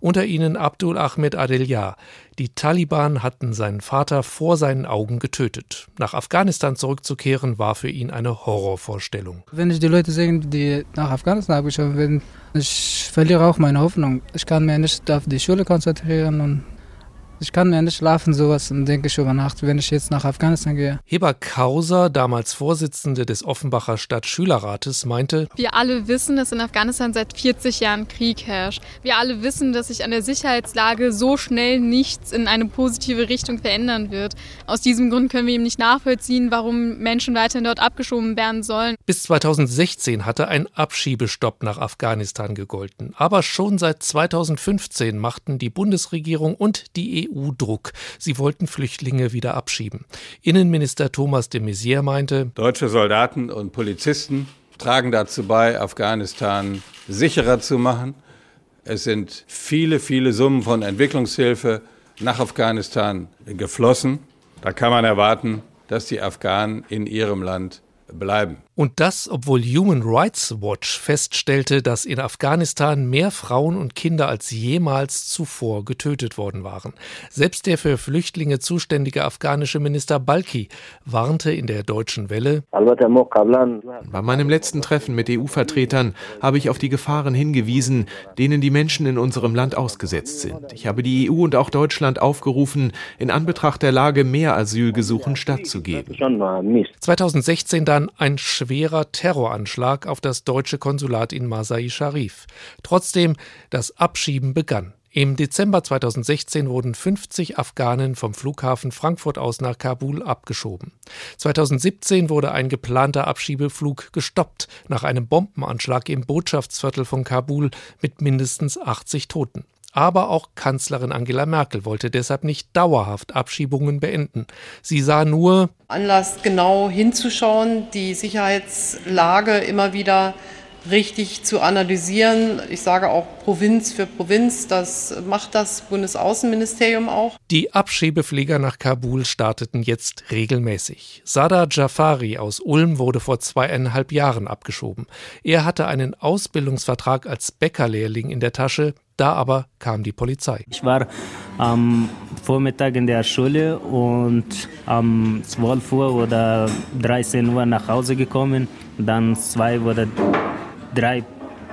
Unter ihnen Abdul Ahmed Adelia. Die Taliban hatten seinen Vater vor seinen Augen getötet. Nach Afghanistan zurückzukehren war für ihn eine Horrorvorstellung. Wenn ich die Leute sehe, die nach Afghanistan abgeschoben werden, ich verliere auch meine Hoffnung. Ich kann mich nicht auf die Schule konzentrieren und ich kann mir nicht schlafen, sowas, und denke ich über Nacht, wenn ich jetzt nach Afghanistan gehe. Heber Kauser, damals Vorsitzende des Offenbacher Stadtschülerrates, meinte: Wir alle wissen, dass in Afghanistan seit 40 Jahren Krieg herrscht. Wir alle wissen, dass sich an der Sicherheitslage so schnell nichts in eine positive Richtung verändern wird. Aus diesem Grund können wir ihm nicht nachvollziehen, warum Menschen weiterhin dort abgeschoben werden sollen. Bis 2016 hatte ein Abschiebestopp nach Afghanistan gegolten. Aber schon seit 2015 machten die Bundesregierung und die EU EU-Druck. Sie wollten Flüchtlinge wieder abschieben. Innenminister Thomas de Maizière meinte, Deutsche Soldaten und Polizisten tragen dazu bei, Afghanistan sicherer zu machen. Es sind viele, viele Summen von Entwicklungshilfe nach Afghanistan geflossen. Da kann man erwarten, dass die Afghanen in ihrem Land bleiben. Und das, obwohl Human Rights Watch feststellte, dass in Afghanistan mehr Frauen und Kinder als jemals zuvor getötet worden waren. Selbst der für Flüchtlinge zuständige afghanische Minister Balki warnte in der deutschen Welle. Bei meinem letzten Treffen mit EU-Vertretern habe ich auf die Gefahren hingewiesen, denen die Menschen in unserem Land ausgesetzt sind. Ich habe die EU und auch Deutschland aufgerufen, in Anbetracht der Lage mehr Asylgesuchen stattzugeben. 2016 dann ein schwerer Terroranschlag auf das deutsche Konsulat in Masai Sharif. Trotzdem, das Abschieben begann. Im Dezember 2016 wurden 50 Afghanen vom Flughafen Frankfurt aus nach Kabul abgeschoben. 2017 wurde ein geplanter Abschiebeflug gestoppt nach einem Bombenanschlag im Botschaftsviertel von Kabul mit mindestens 80 Toten. Aber auch Kanzlerin Angela Merkel wollte deshalb nicht dauerhaft Abschiebungen beenden. Sie sah nur Anlass, genau hinzuschauen, die Sicherheitslage immer wieder richtig zu analysieren. Ich sage auch Provinz für Provinz, das macht das Bundesaußenministerium auch. Die Abschiebeflieger nach Kabul starteten jetzt regelmäßig. Sada Jafari aus Ulm wurde vor zweieinhalb Jahren abgeschoben. Er hatte einen Ausbildungsvertrag als Bäckerlehrling in der Tasche, da aber kam die Polizei. Ich war am Vormittag in der Schule und um 12 Uhr oder 13 Uhr nach Hause gekommen. Dann zwei oder drei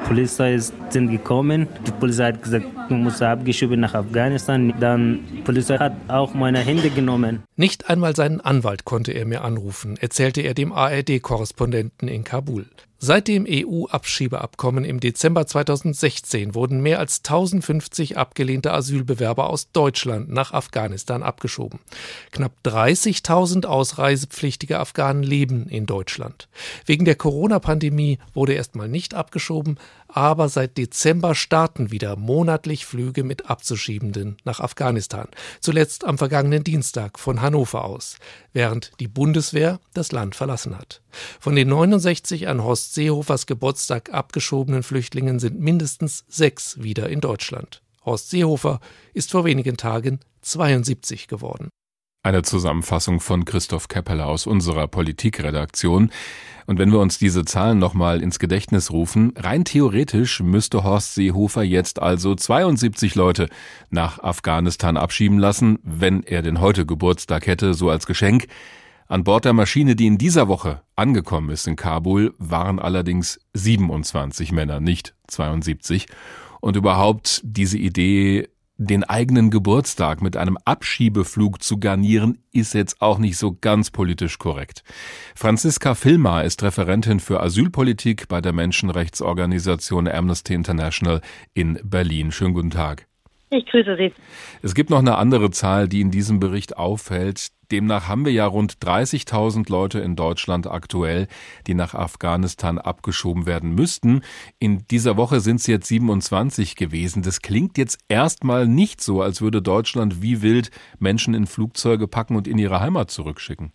Polizei sind gekommen. Die Polizei hat gesagt, du musst abgeschoben nach Afghanistan. Dann die Polizei hat auch meine Hände genommen. Nicht einmal seinen Anwalt konnte er mir anrufen, erzählte er dem ARD-Korrespondenten in Kabul. Seit dem EU-Abschiebeabkommen im Dezember 2016 wurden mehr als 1050 abgelehnte Asylbewerber aus Deutschland nach Afghanistan abgeschoben. Knapp 30.000 ausreisepflichtige Afghanen leben in Deutschland. Wegen der Corona-Pandemie wurde erstmal nicht abgeschoben, aber seit Dezember starten wieder monatlich Flüge mit Abzuschiebenden nach Afghanistan. Zuletzt am vergangenen Dienstag von Hannover aus, während die Bundeswehr das Land verlassen hat. Von den 69 an Horst Seehofers Geburtstag abgeschobenen Flüchtlingen sind mindestens sechs wieder in Deutschland. Horst Seehofer ist vor wenigen Tagen 72 geworden. Eine Zusammenfassung von Christoph Keppeler aus unserer Politikredaktion. Und wenn wir uns diese Zahlen nochmal ins Gedächtnis rufen, rein theoretisch müsste Horst Seehofer jetzt also 72 Leute nach Afghanistan abschieben lassen, wenn er denn heute Geburtstag hätte, so als Geschenk. An Bord der Maschine, die in dieser Woche angekommen ist in Kabul, waren allerdings 27 Männer, nicht 72. Und überhaupt diese Idee, den eigenen Geburtstag mit einem Abschiebeflug zu garnieren, ist jetzt auch nicht so ganz politisch korrekt. Franziska Filmar ist Referentin für Asylpolitik bei der Menschenrechtsorganisation Amnesty International in Berlin. Schönen guten Tag. Ich grüße Sie. Es gibt noch eine andere Zahl, die in diesem Bericht auffällt. Demnach haben wir ja rund 30.000 Leute in Deutschland aktuell, die nach Afghanistan abgeschoben werden müssten. In dieser Woche sind es jetzt 27 gewesen. Das klingt jetzt erstmal nicht so, als würde Deutschland wie wild Menschen in Flugzeuge packen und in ihre Heimat zurückschicken.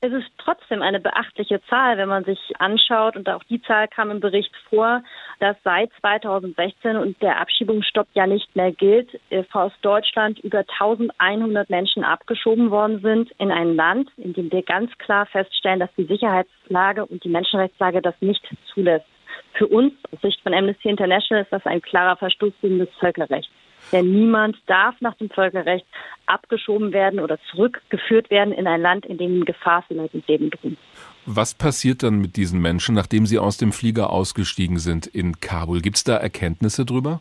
Es ist trotzdem eine beachtliche Zahl, wenn man sich anschaut, und auch die Zahl kam im Bericht vor, dass seit 2016 und der Abschiebungsstopp ja nicht mehr gilt, äh, aus Deutschland über 1100 Menschen abgeschoben worden sind in ein Land, in dem wir ganz klar feststellen, dass die Sicherheitslage und die Menschenrechtslage das nicht zulässt. Für uns aus Sicht von Amnesty International ist das ein klarer Verstoß gegen das Völkerrecht. Denn niemand darf nach dem Völkerrecht abgeschoben werden oder zurückgeführt werden in ein Land, in dem Gefahr für und Leben drohen. Was passiert dann mit diesen Menschen, nachdem sie aus dem Flieger ausgestiegen sind in Kabul? Gibt es da Erkenntnisse drüber?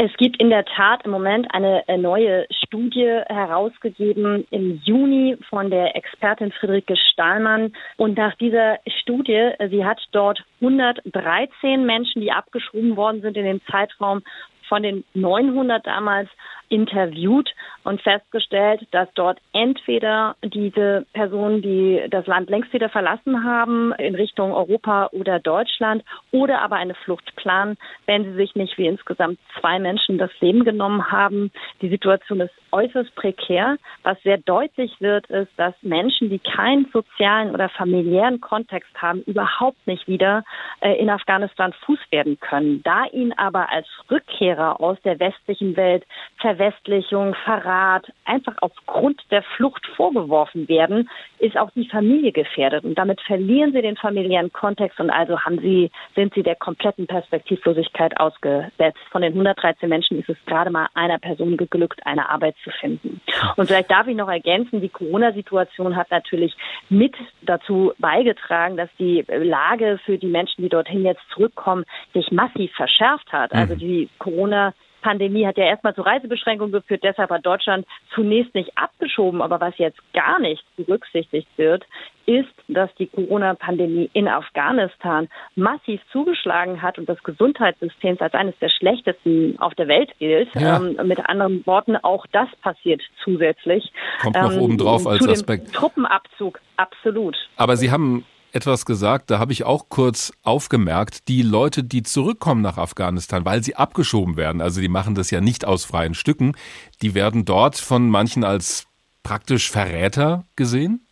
Es gibt in der Tat im Moment eine neue Studie herausgegeben im Juni von der Expertin Friederike Stahlmann. Und nach dieser Studie, sie hat dort 113 Menschen, die abgeschoben worden sind in dem Zeitraum von den 900 damals interviewt und festgestellt, dass dort entweder diese Personen, die das Land längst wieder verlassen haben, in Richtung Europa oder Deutschland oder aber eine Flucht planen, wenn sie sich nicht wie insgesamt zwei Menschen das Leben genommen haben. Die Situation ist äußerst prekär. Was sehr deutlich wird, ist, dass Menschen, die keinen sozialen oder familiären Kontext haben, überhaupt nicht wieder äh, in Afghanistan Fuß werden können. Da ihnen aber als Rückkehrer aus der westlichen Welt Verwestlichung, Verrat einfach aufgrund der Flucht vorgeworfen werden, ist auch die Familie gefährdet. Und damit verlieren sie den familiären Kontext und also haben sie, sind sie der kompletten Perspektivlosigkeit ausgesetzt. Von den 113 Menschen ist es gerade mal einer Person geglückt, eine Arbeit zu finden. Und vielleicht darf ich noch ergänzen, die Corona-Situation hat natürlich mit dazu beigetragen, dass die Lage für die Menschen, die dorthin jetzt zurückkommen, sich massiv verschärft hat. Also mhm. die Corona Pandemie hat ja erstmal zu Reisebeschränkungen geführt, deshalb hat Deutschland zunächst nicht abgeschoben. Aber was jetzt gar nicht berücksichtigt wird, ist, dass die Corona-Pandemie in Afghanistan massiv zugeschlagen hat und das Gesundheitssystem als eines der schlechtesten auf der Welt gilt. Ja. Ähm, mit anderen Worten, auch das passiert zusätzlich. Kommt noch ähm, obendrauf als Aspekt. Truppenabzug, absolut. Aber Sie haben etwas gesagt, da habe ich auch kurz aufgemerkt, die Leute, die zurückkommen nach Afghanistan, weil sie abgeschoben werden, also die machen das ja nicht aus freien Stücken, die werden dort von manchen als praktisch Verräter gesehen?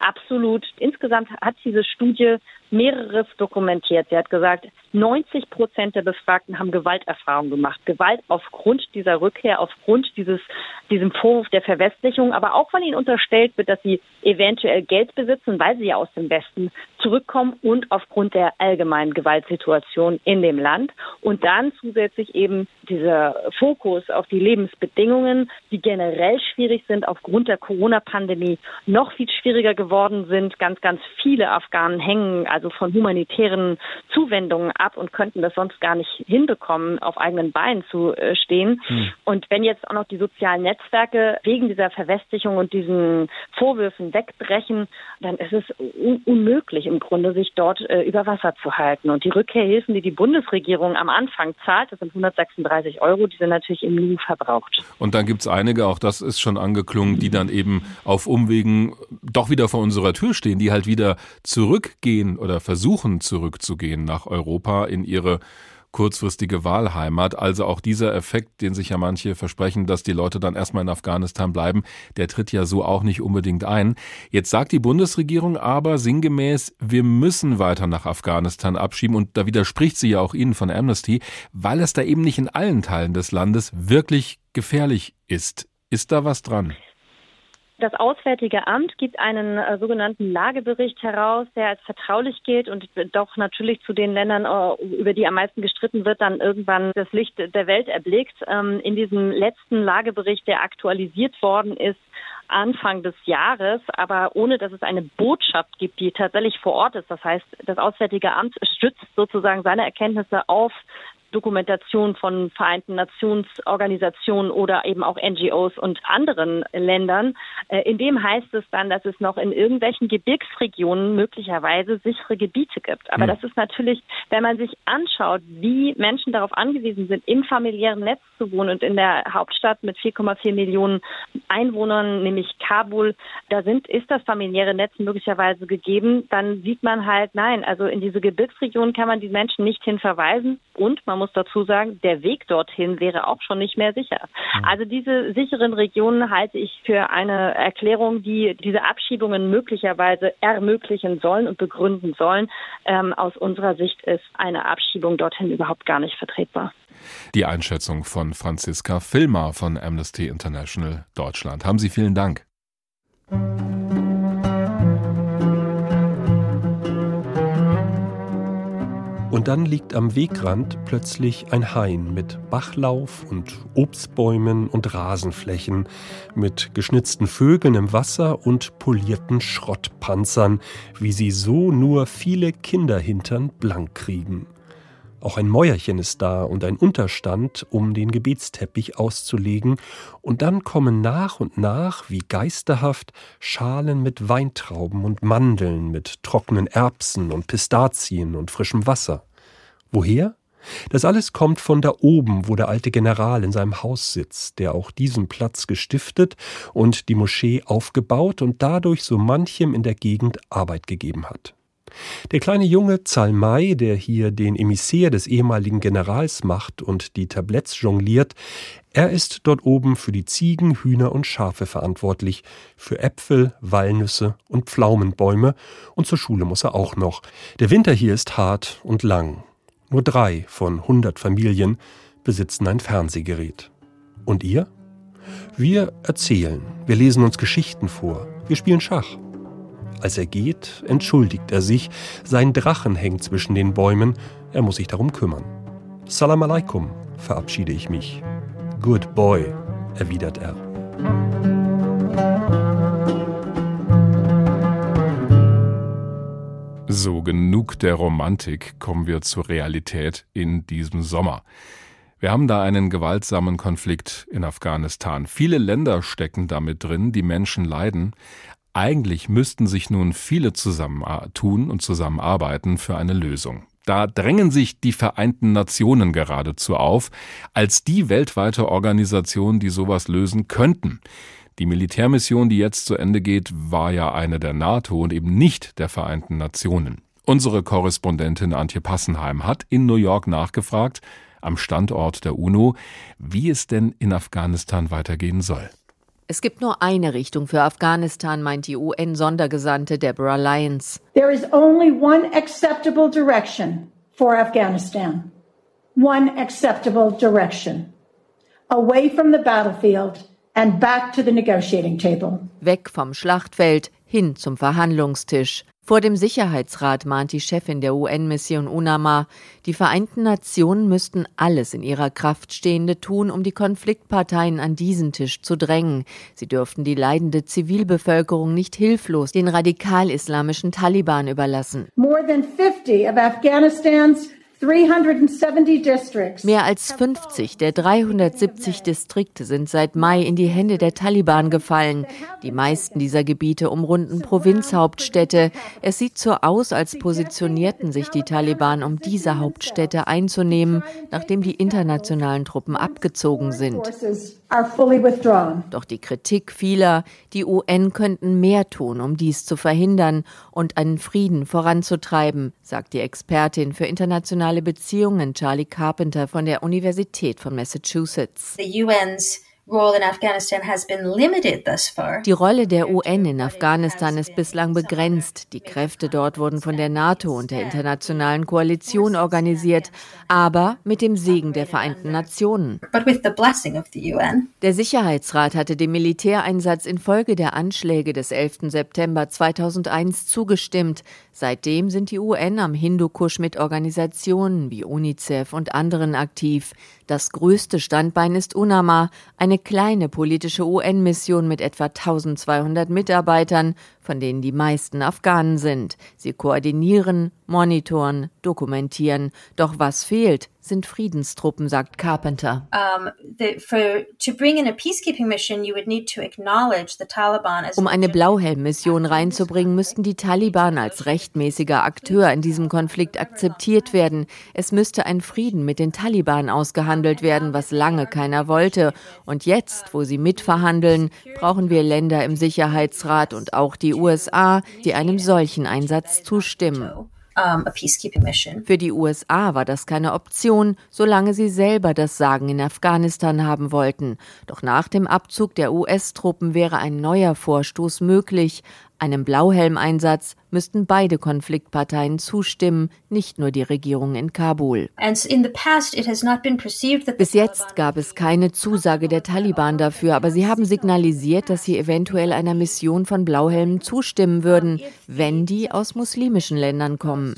Absolut. Insgesamt hat diese Studie mehreres dokumentiert. Sie hat gesagt, 90 Prozent der Befragten haben Gewalterfahrung gemacht. Gewalt aufgrund dieser Rückkehr, aufgrund dieses, diesem Vorwurf der Verwestlichung, aber auch weil ihnen unterstellt wird, dass sie eventuell Geld besitzen, weil sie ja aus dem Westen zurückkommen und aufgrund der allgemeinen Gewaltsituation in dem Land. Und dann zusätzlich eben dieser Fokus auf die Lebensbedingungen, die generell schwierig sind aufgrund der Corona-Pandemie, noch viel schwieriger geworden sind. Ganz, ganz viele Afghanen hängen also von humanitären Zuwendungen ab und könnten das sonst gar nicht hinbekommen, auf eigenen Beinen zu äh, stehen. Hm. Und wenn jetzt auch noch die sozialen Netzwerke wegen dieser Verwestlichung und diesen Vorwürfen wegbrechen, dann ist es un unmöglich im Grunde, sich dort äh, über Wasser zu halten. Und die Rückkehrhilfen, die die Bundesregierung am Anfang zahlt, das sind 136 Euro, die sind natürlich im Nu verbraucht. Und dann gibt es einige, auch das ist schon angeklungen, die dann eben auf Umwegen doch wieder vor unserer Tür stehen, die halt wieder zurückgehen oder versuchen zurückzugehen nach Europa in ihre kurzfristige Wahlheimat. Also auch dieser Effekt, den sich ja manche versprechen, dass die Leute dann erstmal in Afghanistan bleiben, der tritt ja so auch nicht unbedingt ein. Jetzt sagt die Bundesregierung aber sinngemäß, wir müssen weiter nach Afghanistan abschieben und da widerspricht sie ja auch Ihnen von Amnesty, weil es da eben nicht in allen Teilen des Landes wirklich gefährlich ist. Ist da was dran? Das Auswärtige Amt gibt einen äh, sogenannten Lagebericht heraus, der als vertraulich gilt und doch natürlich zu den Ländern, äh, über die am meisten gestritten wird, dann irgendwann das Licht der Welt erblickt. Ähm, in diesem letzten Lagebericht, der aktualisiert worden ist, Anfang des Jahres, aber ohne dass es eine Botschaft gibt, die tatsächlich vor Ort ist. Das heißt, das Auswärtige Amt stützt sozusagen seine Erkenntnisse auf Dokumentation von Vereinten Nationsorganisationen oder eben auch NGOs und anderen Ländern. Äh, in dem heißt es dann, dass es noch in irgendwelchen Gebirgsregionen möglicherweise sichere Gebiete gibt. Aber mhm. das ist natürlich, wenn man sich anschaut, wie Menschen darauf angewiesen sind, im familiären Netz zu wohnen und in der Hauptstadt mit 4,4 Millionen Einwohnern, nämlich Kabul, da sind, ist das familiäre Netz möglicherweise gegeben, dann sieht man halt, nein, also in diese Gebirgsregionen kann man die Menschen nicht hin verweisen und man muss dazu sagen, der Weg dorthin wäre auch schon nicht mehr sicher. Mhm. Also diese sicheren Regionen halte ich für eine Erklärung, die diese Abschiebungen möglicherweise ermöglichen sollen und begründen sollen. Ähm, aus unserer Sicht ist eine Abschiebung dorthin überhaupt gar nicht vertretbar. Die Einschätzung von Franziska Filmer von Amnesty International Deutschland. Haben Sie vielen Dank. Und dann liegt am Wegrand plötzlich ein Hain mit Bachlauf und Obstbäumen und Rasenflächen, mit geschnitzten Vögeln im Wasser und polierten Schrottpanzern, wie sie so nur viele Kinderhintern blank kriegen. Auch ein Mäuerchen ist da und ein Unterstand, um den Gebetsteppich auszulegen, und dann kommen nach und nach, wie geisterhaft, Schalen mit Weintrauben und Mandeln, mit trockenen Erbsen und Pistazien und frischem Wasser. Woher? Das alles kommt von da oben, wo der alte General in seinem Haus sitzt, der auch diesen Platz gestiftet und die Moschee aufgebaut und dadurch so manchem in der Gegend Arbeit gegeben hat. Der kleine Junge Zalmai, der hier den Emissär des ehemaligen Generals macht und die Tabletts jongliert, er ist dort oben für die Ziegen, Hühner und Schafe verantwortlich, für Äpfel, Walnüsse und Pflaumenbäume, und zur Schule muss er auch noch. Der Winter hier ist hart und lang. Nur drei von hundert Familien besitzen ein Fernsehgerät. Und ihr? Wir erzählen, wir lesen uns Geschichten vor, wir spielen Schach. Als er geht, entschuldigt er sich, sein Drachen hängt zwischen den Bäumen, er muss sich darum kümmern. Salam alaikum, verabschiede ich mich. Good boy, erwidert er. So genug der Romantik, kommen wir zur Realität in diesem Sommer. Wir haben da einen gewaltsamen Konflikt in Afghanistan. Viele Länder stecken damit drin, die Menschen leiden. Eigentlich müssten sich nun viele zusammentun und zusammenarbeiten für eine Lösung. Da drängen sich die Vereinten Nationen geradezu auf, als die weltweite Organisation, die sowas lösen könnten. Die Militärmission, die jetzt zu Ende geht, war ja eine der NATO und eben nicht der Vereinten Nationen. Unsere Korrespondentin Antje Passenheim hat in New York nachgefragt, am Standort der UNO, wie es denn in Afghanistan weitergehen soll. Es gibt nur eine Richtung für Afghanistan, meint die UN-Sondergesandte Deborah Lyons. There is only one acceptable direction for Afghanistan. One acceptable direction. Away from the battlefield and back to the negotiating table. Weg vom Schlachtfeld hin zum Verhandlungstisch. Vor dem Sicherheitsrat mahnt die Chefin der UN-Mission UNAMA, die Vereinten Nationen müssten alles in ihrer Kraft Stehende tun, um die Konfliktparteien an diesen Tisch zu drängen. Sie dürften die leidende Zivilbevölkerung nicht hilflos den radikal-islamischen Taliban überlassen. More than 50 of Afghanistan's Mehr als 50 der 370 Distrikte sind seit Mai in die Hände der Taliban gefallen. Die meisten dieser Gebiete umrunden Provinzhauptstädte. Es sieht so aus, als positionierten sich die Taliban, um diese Hauptstädte einzunehmen, nachdem die internationalen Truppen abgezogen sind. Doch die Kritik vieler, die UN könnten mehr tun, um dies zu verhindern und einen Frieden voranzutreiben, sagt die Expertin für internationale Beziehungen Charlie Carpenter von der Universität von Massachusetts. The UN's die Rolle der UN in Afghanistan ist bislang begrenzt. Die Kräfte dort wurden von der NATO und der internationalen Koalition organisiert, aber mit dem Segen der Vereinten Nationen. Der Sicherheitsrat hatte dem Militäreinsatz infolge der Anschläge des 11. September 2001 zugestimmt. Seitdem sind die UN am Hindukusch mit Organisationen wie UNICEF und anderen aktiv. Das größte Standbein ist UNAMA, eine kleine politische UN-Mission mit etwa 1200 Mitarbeitern, von denen die meisten Afghanen sind. Sie koordinieren, monitoren, dokumentieren. Doch was fehlt, sind Friedenstruppen, sagt Carpenter. Um eine Blauhelm-Mission reinzubringen, müssten die Taliban als rechtmäßiger Akteur in diesem Konflikt akzeptiert werden. Es müsste ein Frieden mit den Taliban ausgehandelt werden, was lange keiner wollte. Und jetzt, wo sie mitverhandeln, brauchen wir Länder im Sicherheitsrat und auch die USA, die einem solchen Einsatz zustimmen. Für die USA war das keine Option, solange sie selber das Sagen in Afghanistan haben wollten. Doch nach dem Abzug der US-Truppen wäre ein neuer Vorstoß möglich, einem Blauhelmeinsatz müssten beide Konfliktparteien zustimmen, nicht nur die Regierung in Kabul. Bis jetzt gab es keine Zusage der Taliban dafür, aber sie haben signalisiert, dass sie eventuell einer Mission von Blauhelmen zustimmen würden, wenn die aus muslimischen Ländern kommen.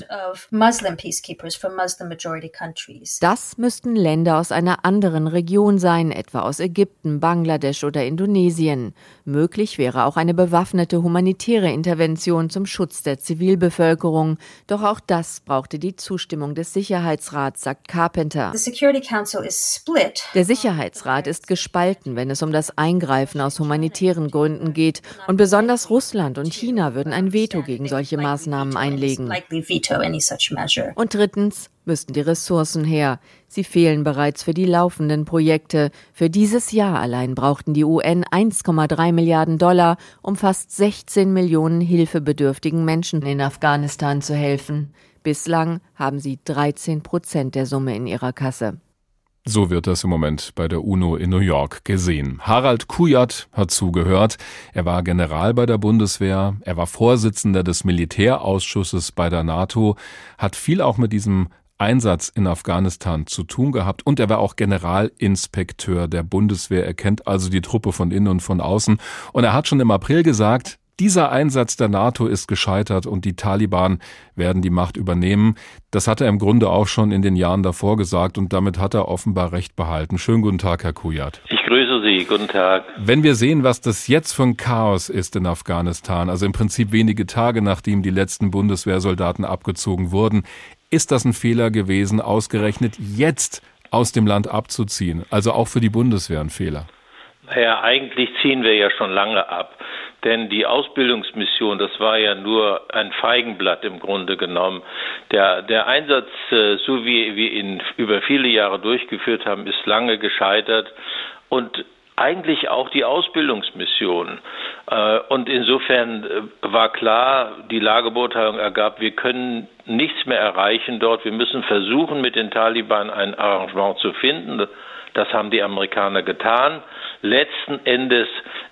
Das müssten Länder aus einer anderen Region sein, etwa aus Ägypten, Bangladesch oder Indonesien. Möglich wäre auch eine bewaffnete humanitäre Intervention zum Schutz der Zivilbevölkerung. Doch auch das brauchte die Zustimmung des Sicherheitsrats, sagt Carpenter. Der Sicherheitsrat ist gespalten, wenn es um das Eingreifen aus humanitären Gründen geht. Und besonders Russland und China würden ein Veto gegen solche Maßnahmen einlegen. Und drittens, müssten die Ressourcen her. Sie fehlen bereits für die laufenden Projekte. Für dieses Jahr allein brauchten die UN 1,3 Milliarden Dollar, um fast 16 Millionen hilfebedürftigen Menschen in Afghanistan zu helfen. Bislang haben sie 13 Prozent der Summe in ihrer Kasse. So wird das im Moment bei der UNO in New York gesehen. Harald Kujat hat zugehört. Er war General bei der Bundeswehr. Er war Vorsitzender des Militärausschusses bei der NATO, hat viel auch mit diesem Einsatz in Afghanistan zu tun gehabt und er war auch Generalinspekteur der Bundeswehr. Er kennt also die Truppe von innen und von außen. Und er hat schon im April gesagt, dieser Einsatz der NATO ist gescheitert und die Taliban werden die Macht übernehmen. Das hat er im Grunde auch schon in den Jahren davor gesagt und damit hat er offenbar recht behalten. Schönen guten Tag, Herr Kujat. Ich grüße Sie. Guten Tag. Wenn wir sehen, was das jetzt für ein Chaos ist in Afghanistan, also im Prinzip wenige Tage nachdem die letzten Bundeswehrsoldaten abgezogen wurden, ist das ein Fehler gewesen, ausgerechnet jetzt aus dem Land abzuziehen? Also auch für die Bundeswehr ein Fehler? Naja, eigentlich ziehen wir ja schon lange ab. Denn die Ausbildungsmission, das war ja nur ein Feigenblatt im Grunde genommen. Der, der Einsatz, äh, so wie wir ihn über viele Jahre durchgeführt haben, ist lange gescheitert. Und eigentlich auch die Ausbildungsmission. Äh, und insofern äh, war klar, die Lagebeurteilung ergab, wir können nichts mehr erreichen dort. Wir müssen versuchen, mit den Taliban ein Arrangement zu finden. Das haben die Amerikaner getan. Letzten Endes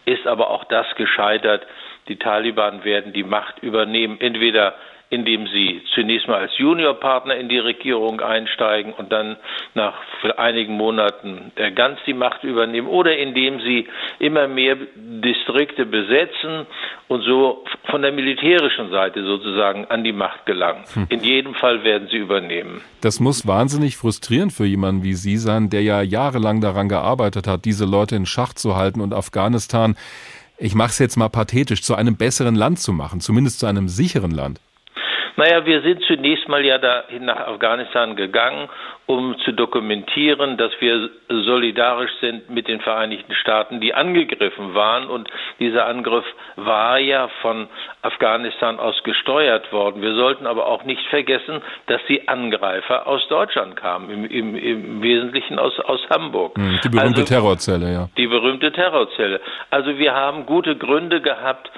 ist aber auch das gescheitert. Die Taliban werden die Macht übernehmen, entweder indem sie zunächst mal als Juniorpartner in die Regierung einsteigen und dann nach einigen Monaten ganz die Macht übernehmen oder indem sie immer mehr Distrikte besetzen und so von der militärischen Seite sozusagen an die Macht gelangen. Hm. In jedem Fall werden sie übernehmen. Das muss wahnsinnig frustrierend für jemanden wie Sie sein, der ja jahrelang daran gearbeitet hat, diese Leute in Schach zu halten und Afghanistan ich mache es jetzt mal pathetisch, zu einem besseren Land zu machen, zumindest zu einem sicheren Land. Naja, wir sind zunächst mal ja dahin nach Afghanistan gegangen, um zu dokumentieren, dass wir solidarisch sind mit den Vereinigten Staaten, die angegriffen waren. Und dieser Angriff war ja von Afghanistan aus gesteuert worden. Wir sollten aber auch nicht vergessen, dass die Angreifer aus Deutschland kamen, im, im, im Wesentlichen aus, aus Hamburg. Hm, die berühmte also, Terrorzelle, ja. Die berühmte Terrorzelle. Also wir haben gute Gründe gehabt,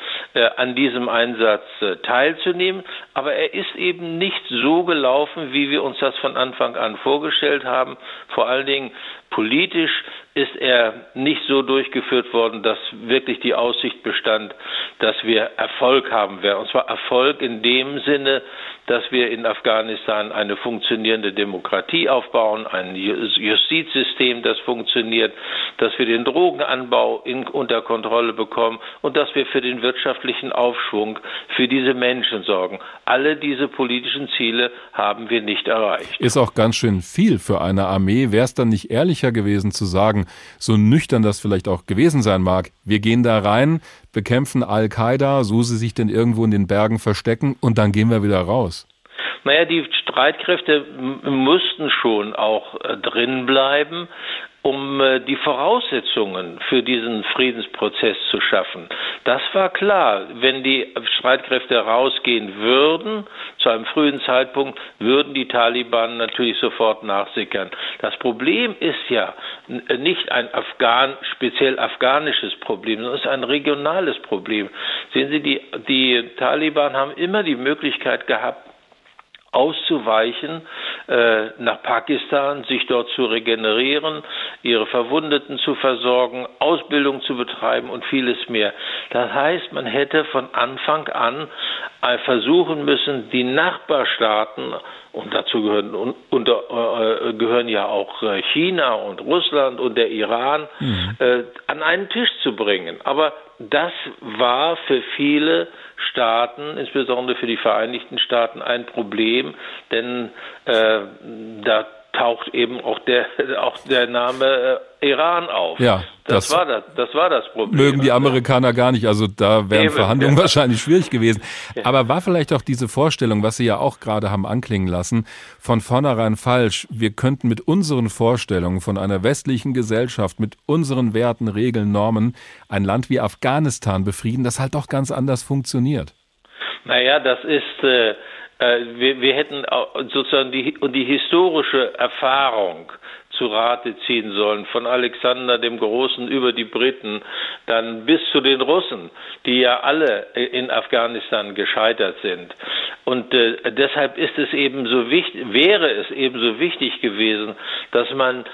an diesem Einsatz äh, teilzunehmen, aber er ist eben nicht so gelaufen, wie wir uns das von Anfang an vorgestellt haben. Vor allen Dingen politisch ist er nicht so durchgeführt worden, dass wirklich die Aussicht bestand, dass wir Erfolg haben werden. Und zwar Erfolg in dem Sinne, dass wir in Afghanistan eine funktionierende Demokratie aufbauen, ein Justizsystem, das funktioniert, dass wir den Drogenanbau in, unter Kontrolle bekommen und dass wir für den wirtschaftlichen Aufschwung für diese Menschen sorgen. Alle diese politischen Ziele haben wir nicht erreicht. Ist auch ganz schön viel für eine Armee. Wäre es dann nicht ehrlicher gewesen zu sagen, so nüchtern das vielleicht auch gewesen sein mag. Wir gehen da rein, bekämpfen Al-Qaida, so sie sich denn irgendwo in den Bergen verstecken und dann gehen wir wieder raus. Naja, die Streitkräfte mussten schon auch äh, drin bleiben, um äh, die Voraussetzungen für diesen Friedensprozess zu schaffen. Das war klar. Wenn die Streitkräfte rausgehen würden, zu einem frühen Zeitpunkt, würden die Taliban natürlich sofort nachsickern. Das Problem ist ja nicht ein Afghan, speziell afghanisches Problem, sondern es ist ein regionales Problem. Sehen Sie, die, die Taliban haben immer die Möglichkeit gehabt, auszuweichen äh, nach Pakistan, sich dort zu regenerieren, ihre Verwundeten zu versorgen, Ausbildung zu betreiben und vieles mehr. Das heißt, man hätte von Anfang an äh, versuchen müssen, die Nachbarstaaten und dazu gehören, unter, äh, gehören ja auch äh, China und Russland und der Iran, mhm. äh, an einen Tisch zu bringen. Aber das war für viele Staaten, insbesondere für die Vereinigten Staaten, ein Problem, denn äh, da taucht eben auch der, auch der Name äh, Iran auf. Ja, das, das, war das, das war das Problem. Mögen die Amerikaner gar nicht, also da wären eben, Verhandlungen ja. wahrscheinlich schwierig gewesen. Aber war vielleicht auch diese Vorstellung, was Sie ja auch gerade haben anklingen lassen, von vornherein falsch. Wir könnten mit unseren Vorstellungen von einer westlichen Gesellschaft, mit unseren Werten, Regeln, Normen ein Land wie Afghanistan befrieden, das halt doch ganz anders funktioniert. Naja, das ist äh, äh, wir, wir hätten sozusagen die, die historische Erfahrung zu Rate ziehen sollen, von Alexander dem Großen über die Briten, dann bis zu den Russen, die ja alle in Afghanistan gescheitert sind. Und äh, deshalb ist es eben so wichtig, wäre es eben so wichtig gewesen, dass man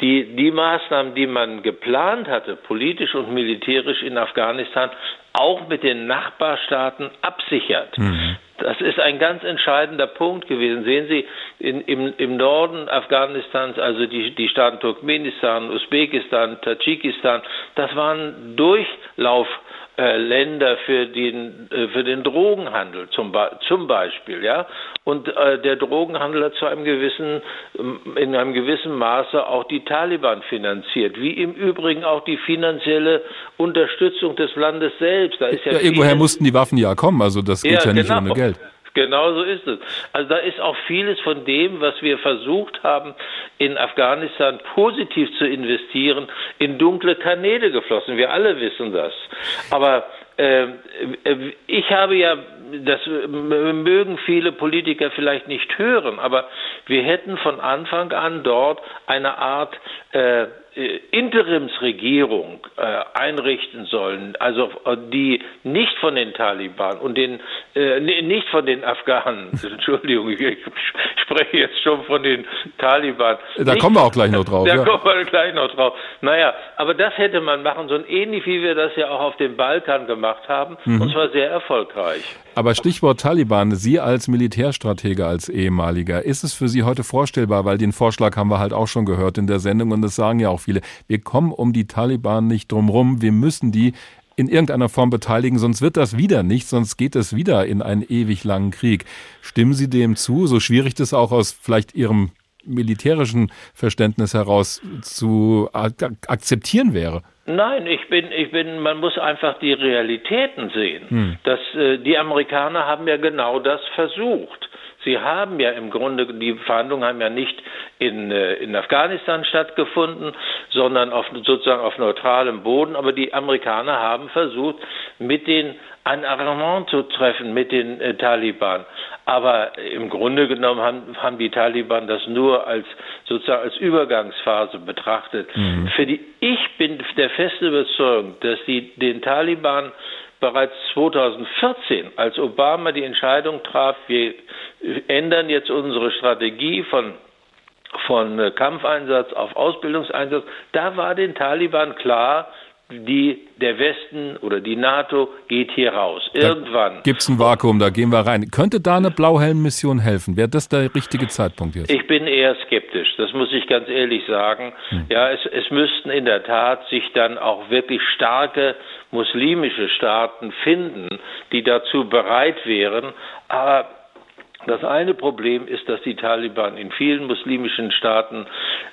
die, die Maßnahmen, die man geplant hatte, politisch und militärisch in Afghanistan, auch mit den Nachbarstaaten absichert. Mhm. Das ist ein ganz entscheidender Punkt gewesen. Sehen Sie, in, im, im Norden Afghanistans, also die, die Staaten Turkmenistan, Usbekistan, Tadschikistan, das waren Durchlauf äh, für den, äh, für den Drogenhandel zum, zum Beispiel, ja. Und äh, der Drogenhandel hat zu einem gewissen, in einem gewissen Maße auch die Taliban finanziert, wie im Übrigen auch die finanzielle Unterstützung des Landes selbst. Da ist ja, ja irgendwoher mussten die Waffen ja kommen, also das geht ja, ja nicht genau. ohne Geld. Genau so ist es. Also da ist auch vieles von dem, was wir versucht haben, in Afghanistan positiv zu investieren, in dunkle Kanäle geflossen. Wir alle wissen das. Aber äh, ich habe ja, das mögen viele Politiker vielleicht nicht hören, aber wir hätten von Anfang an dort eine Art äh, Interimsregierung äh, einrichten sollen, also äh, die nicht von den Taliban und den äh, nicht von den Afghanen, Entschuldigung, ich spreche jetzt schon von den Taliban. Da nicht, kommen wir auch gleich noch drauf. Da ja. kommen wir gleich noch drauf. Naja, aber das hätte man machen sollen, ähnlich wie wir das ja auch auf dem Balkan gemacht haben, mhm. und zwar sehr erfolgreich. Aber Stichwort Taliban, Sie als Militärstratege, als ehemaliger, ist es für Sie heute vorstellbar, weil den Vorschlag haben wir halt auch schon gehört in der Sendung und das sagen ja auch viele, wir kommen um die Taliban nicht drumrum, wir müssen die in irgendeiner Form beteiligen, sonst wird das wieder nicht, sonst geht es wieder in einen ewig langen Krieg. Stimmen Sie dem zu, so schwierig das auch aus vielleicht Ihrem militärischen Verständnis heraus zu akzeptieren wäre? Nein, ich bin, ich bin, man muss einfach die Realitäten sehen. Hm. Das, äh, die Amerikaner haben ja genau das versucht. Sie haben ja im Grunde, die Verhandlungen haben ja nicht in, äh, in Afghanistan stattgefunden, sondern auf, sozusagen auf neutralem Boden. Aber die Amerikaner haben versucht, mit den ein Arrangement zu treffen mit den äh, Taliban. Aber im Grunde genommen haben, haben die Taliban das nur als sozusagen als Übergangsphase betrachtet. Mhm. Für die, ich bin der festen Überzeugung, dass die den Taliban bereits 2014, als Obama die Entscheidung traf, wir ändern jetzt unsere Strategie von von äh, Kampfeinsatz auf Ausbildungseinsatz, da war den Taliban klar, die, der Westen oder die NATO geht hier raus. Irgendwann. Gibt es ein Vakuum, da gehen wir rein. Könnte da eine Blauhelm-Mission helfen? Wäre das der richtige Zeitpunkt jetzt? Ich bin eher skeptisch, das muss ich ganz ehrlich sagen. Hm. Ja, es, es müssten in der Tat sich dann auch wirklich starke muslimische Staaten finden, die dazu bereit wären. Aber Das eine Problem ist, dass die Taliban in vielen muslimischen Staaten,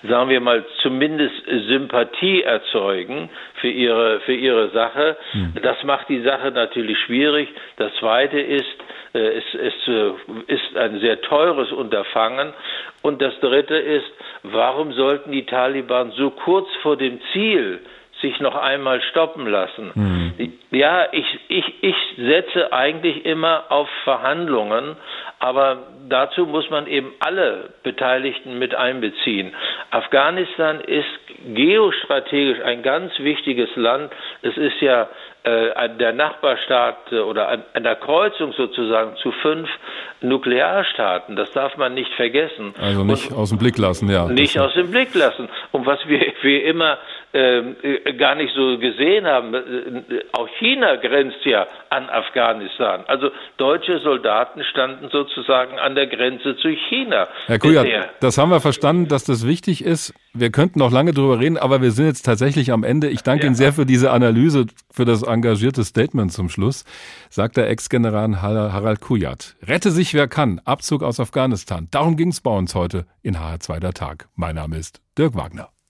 sagen wir mal, zumindest Sympathie erzeugen für ihre, für ihre Sache. Hm. Das macht die Sache natürlich schwierig. Das zweite ist, äh, es, es äh, ist ein sehr teures Unterfangen. Und das dritte ist, warum sollten die Taliban so kurz vor dem Ziel sich noch einmal stoppen lassen. Mhm. Ja, ich, ich, ich setze eigentlich immer auf Verhandlungen, aber dazu muss man eben alle Beteiligten mit einbeziehen. Afghanistan ist geostrategisch ein ganz wichtiges Land. Es ist ja äh, der Nachbarstaat äh, oder an, an der Kreuzung sozusagen zu fünf Nuklearstaaten. Das darf man nicht vergessen. Also nicht Und aus dem Blick lassen, ja. Nicht aus dem Blick lassen. Und was wir, wir immer äh, gar nicht so gesehen haben, äh, auch China grenzt ja an Afghanistan. Also deutsche Soldaten standen sozusagen an der Grenze zu China. Herr Kujat, das haben wir verstanden, dass das wichtig ist. Wir könnten noch lange drüber reden, aber wir sind jetzt tatsächlich am Ende. Ich danke ja. Ihnen sehr für diese Analyse, für das engagierte Statement zum Schluss, sagt der Ex-General Harald Kujat. Rette sich wer kann. Abzug aus Afghanistan. Darum ging es bei uns heute in HR2 der Tag. Mein Name ist Dirk Wagner.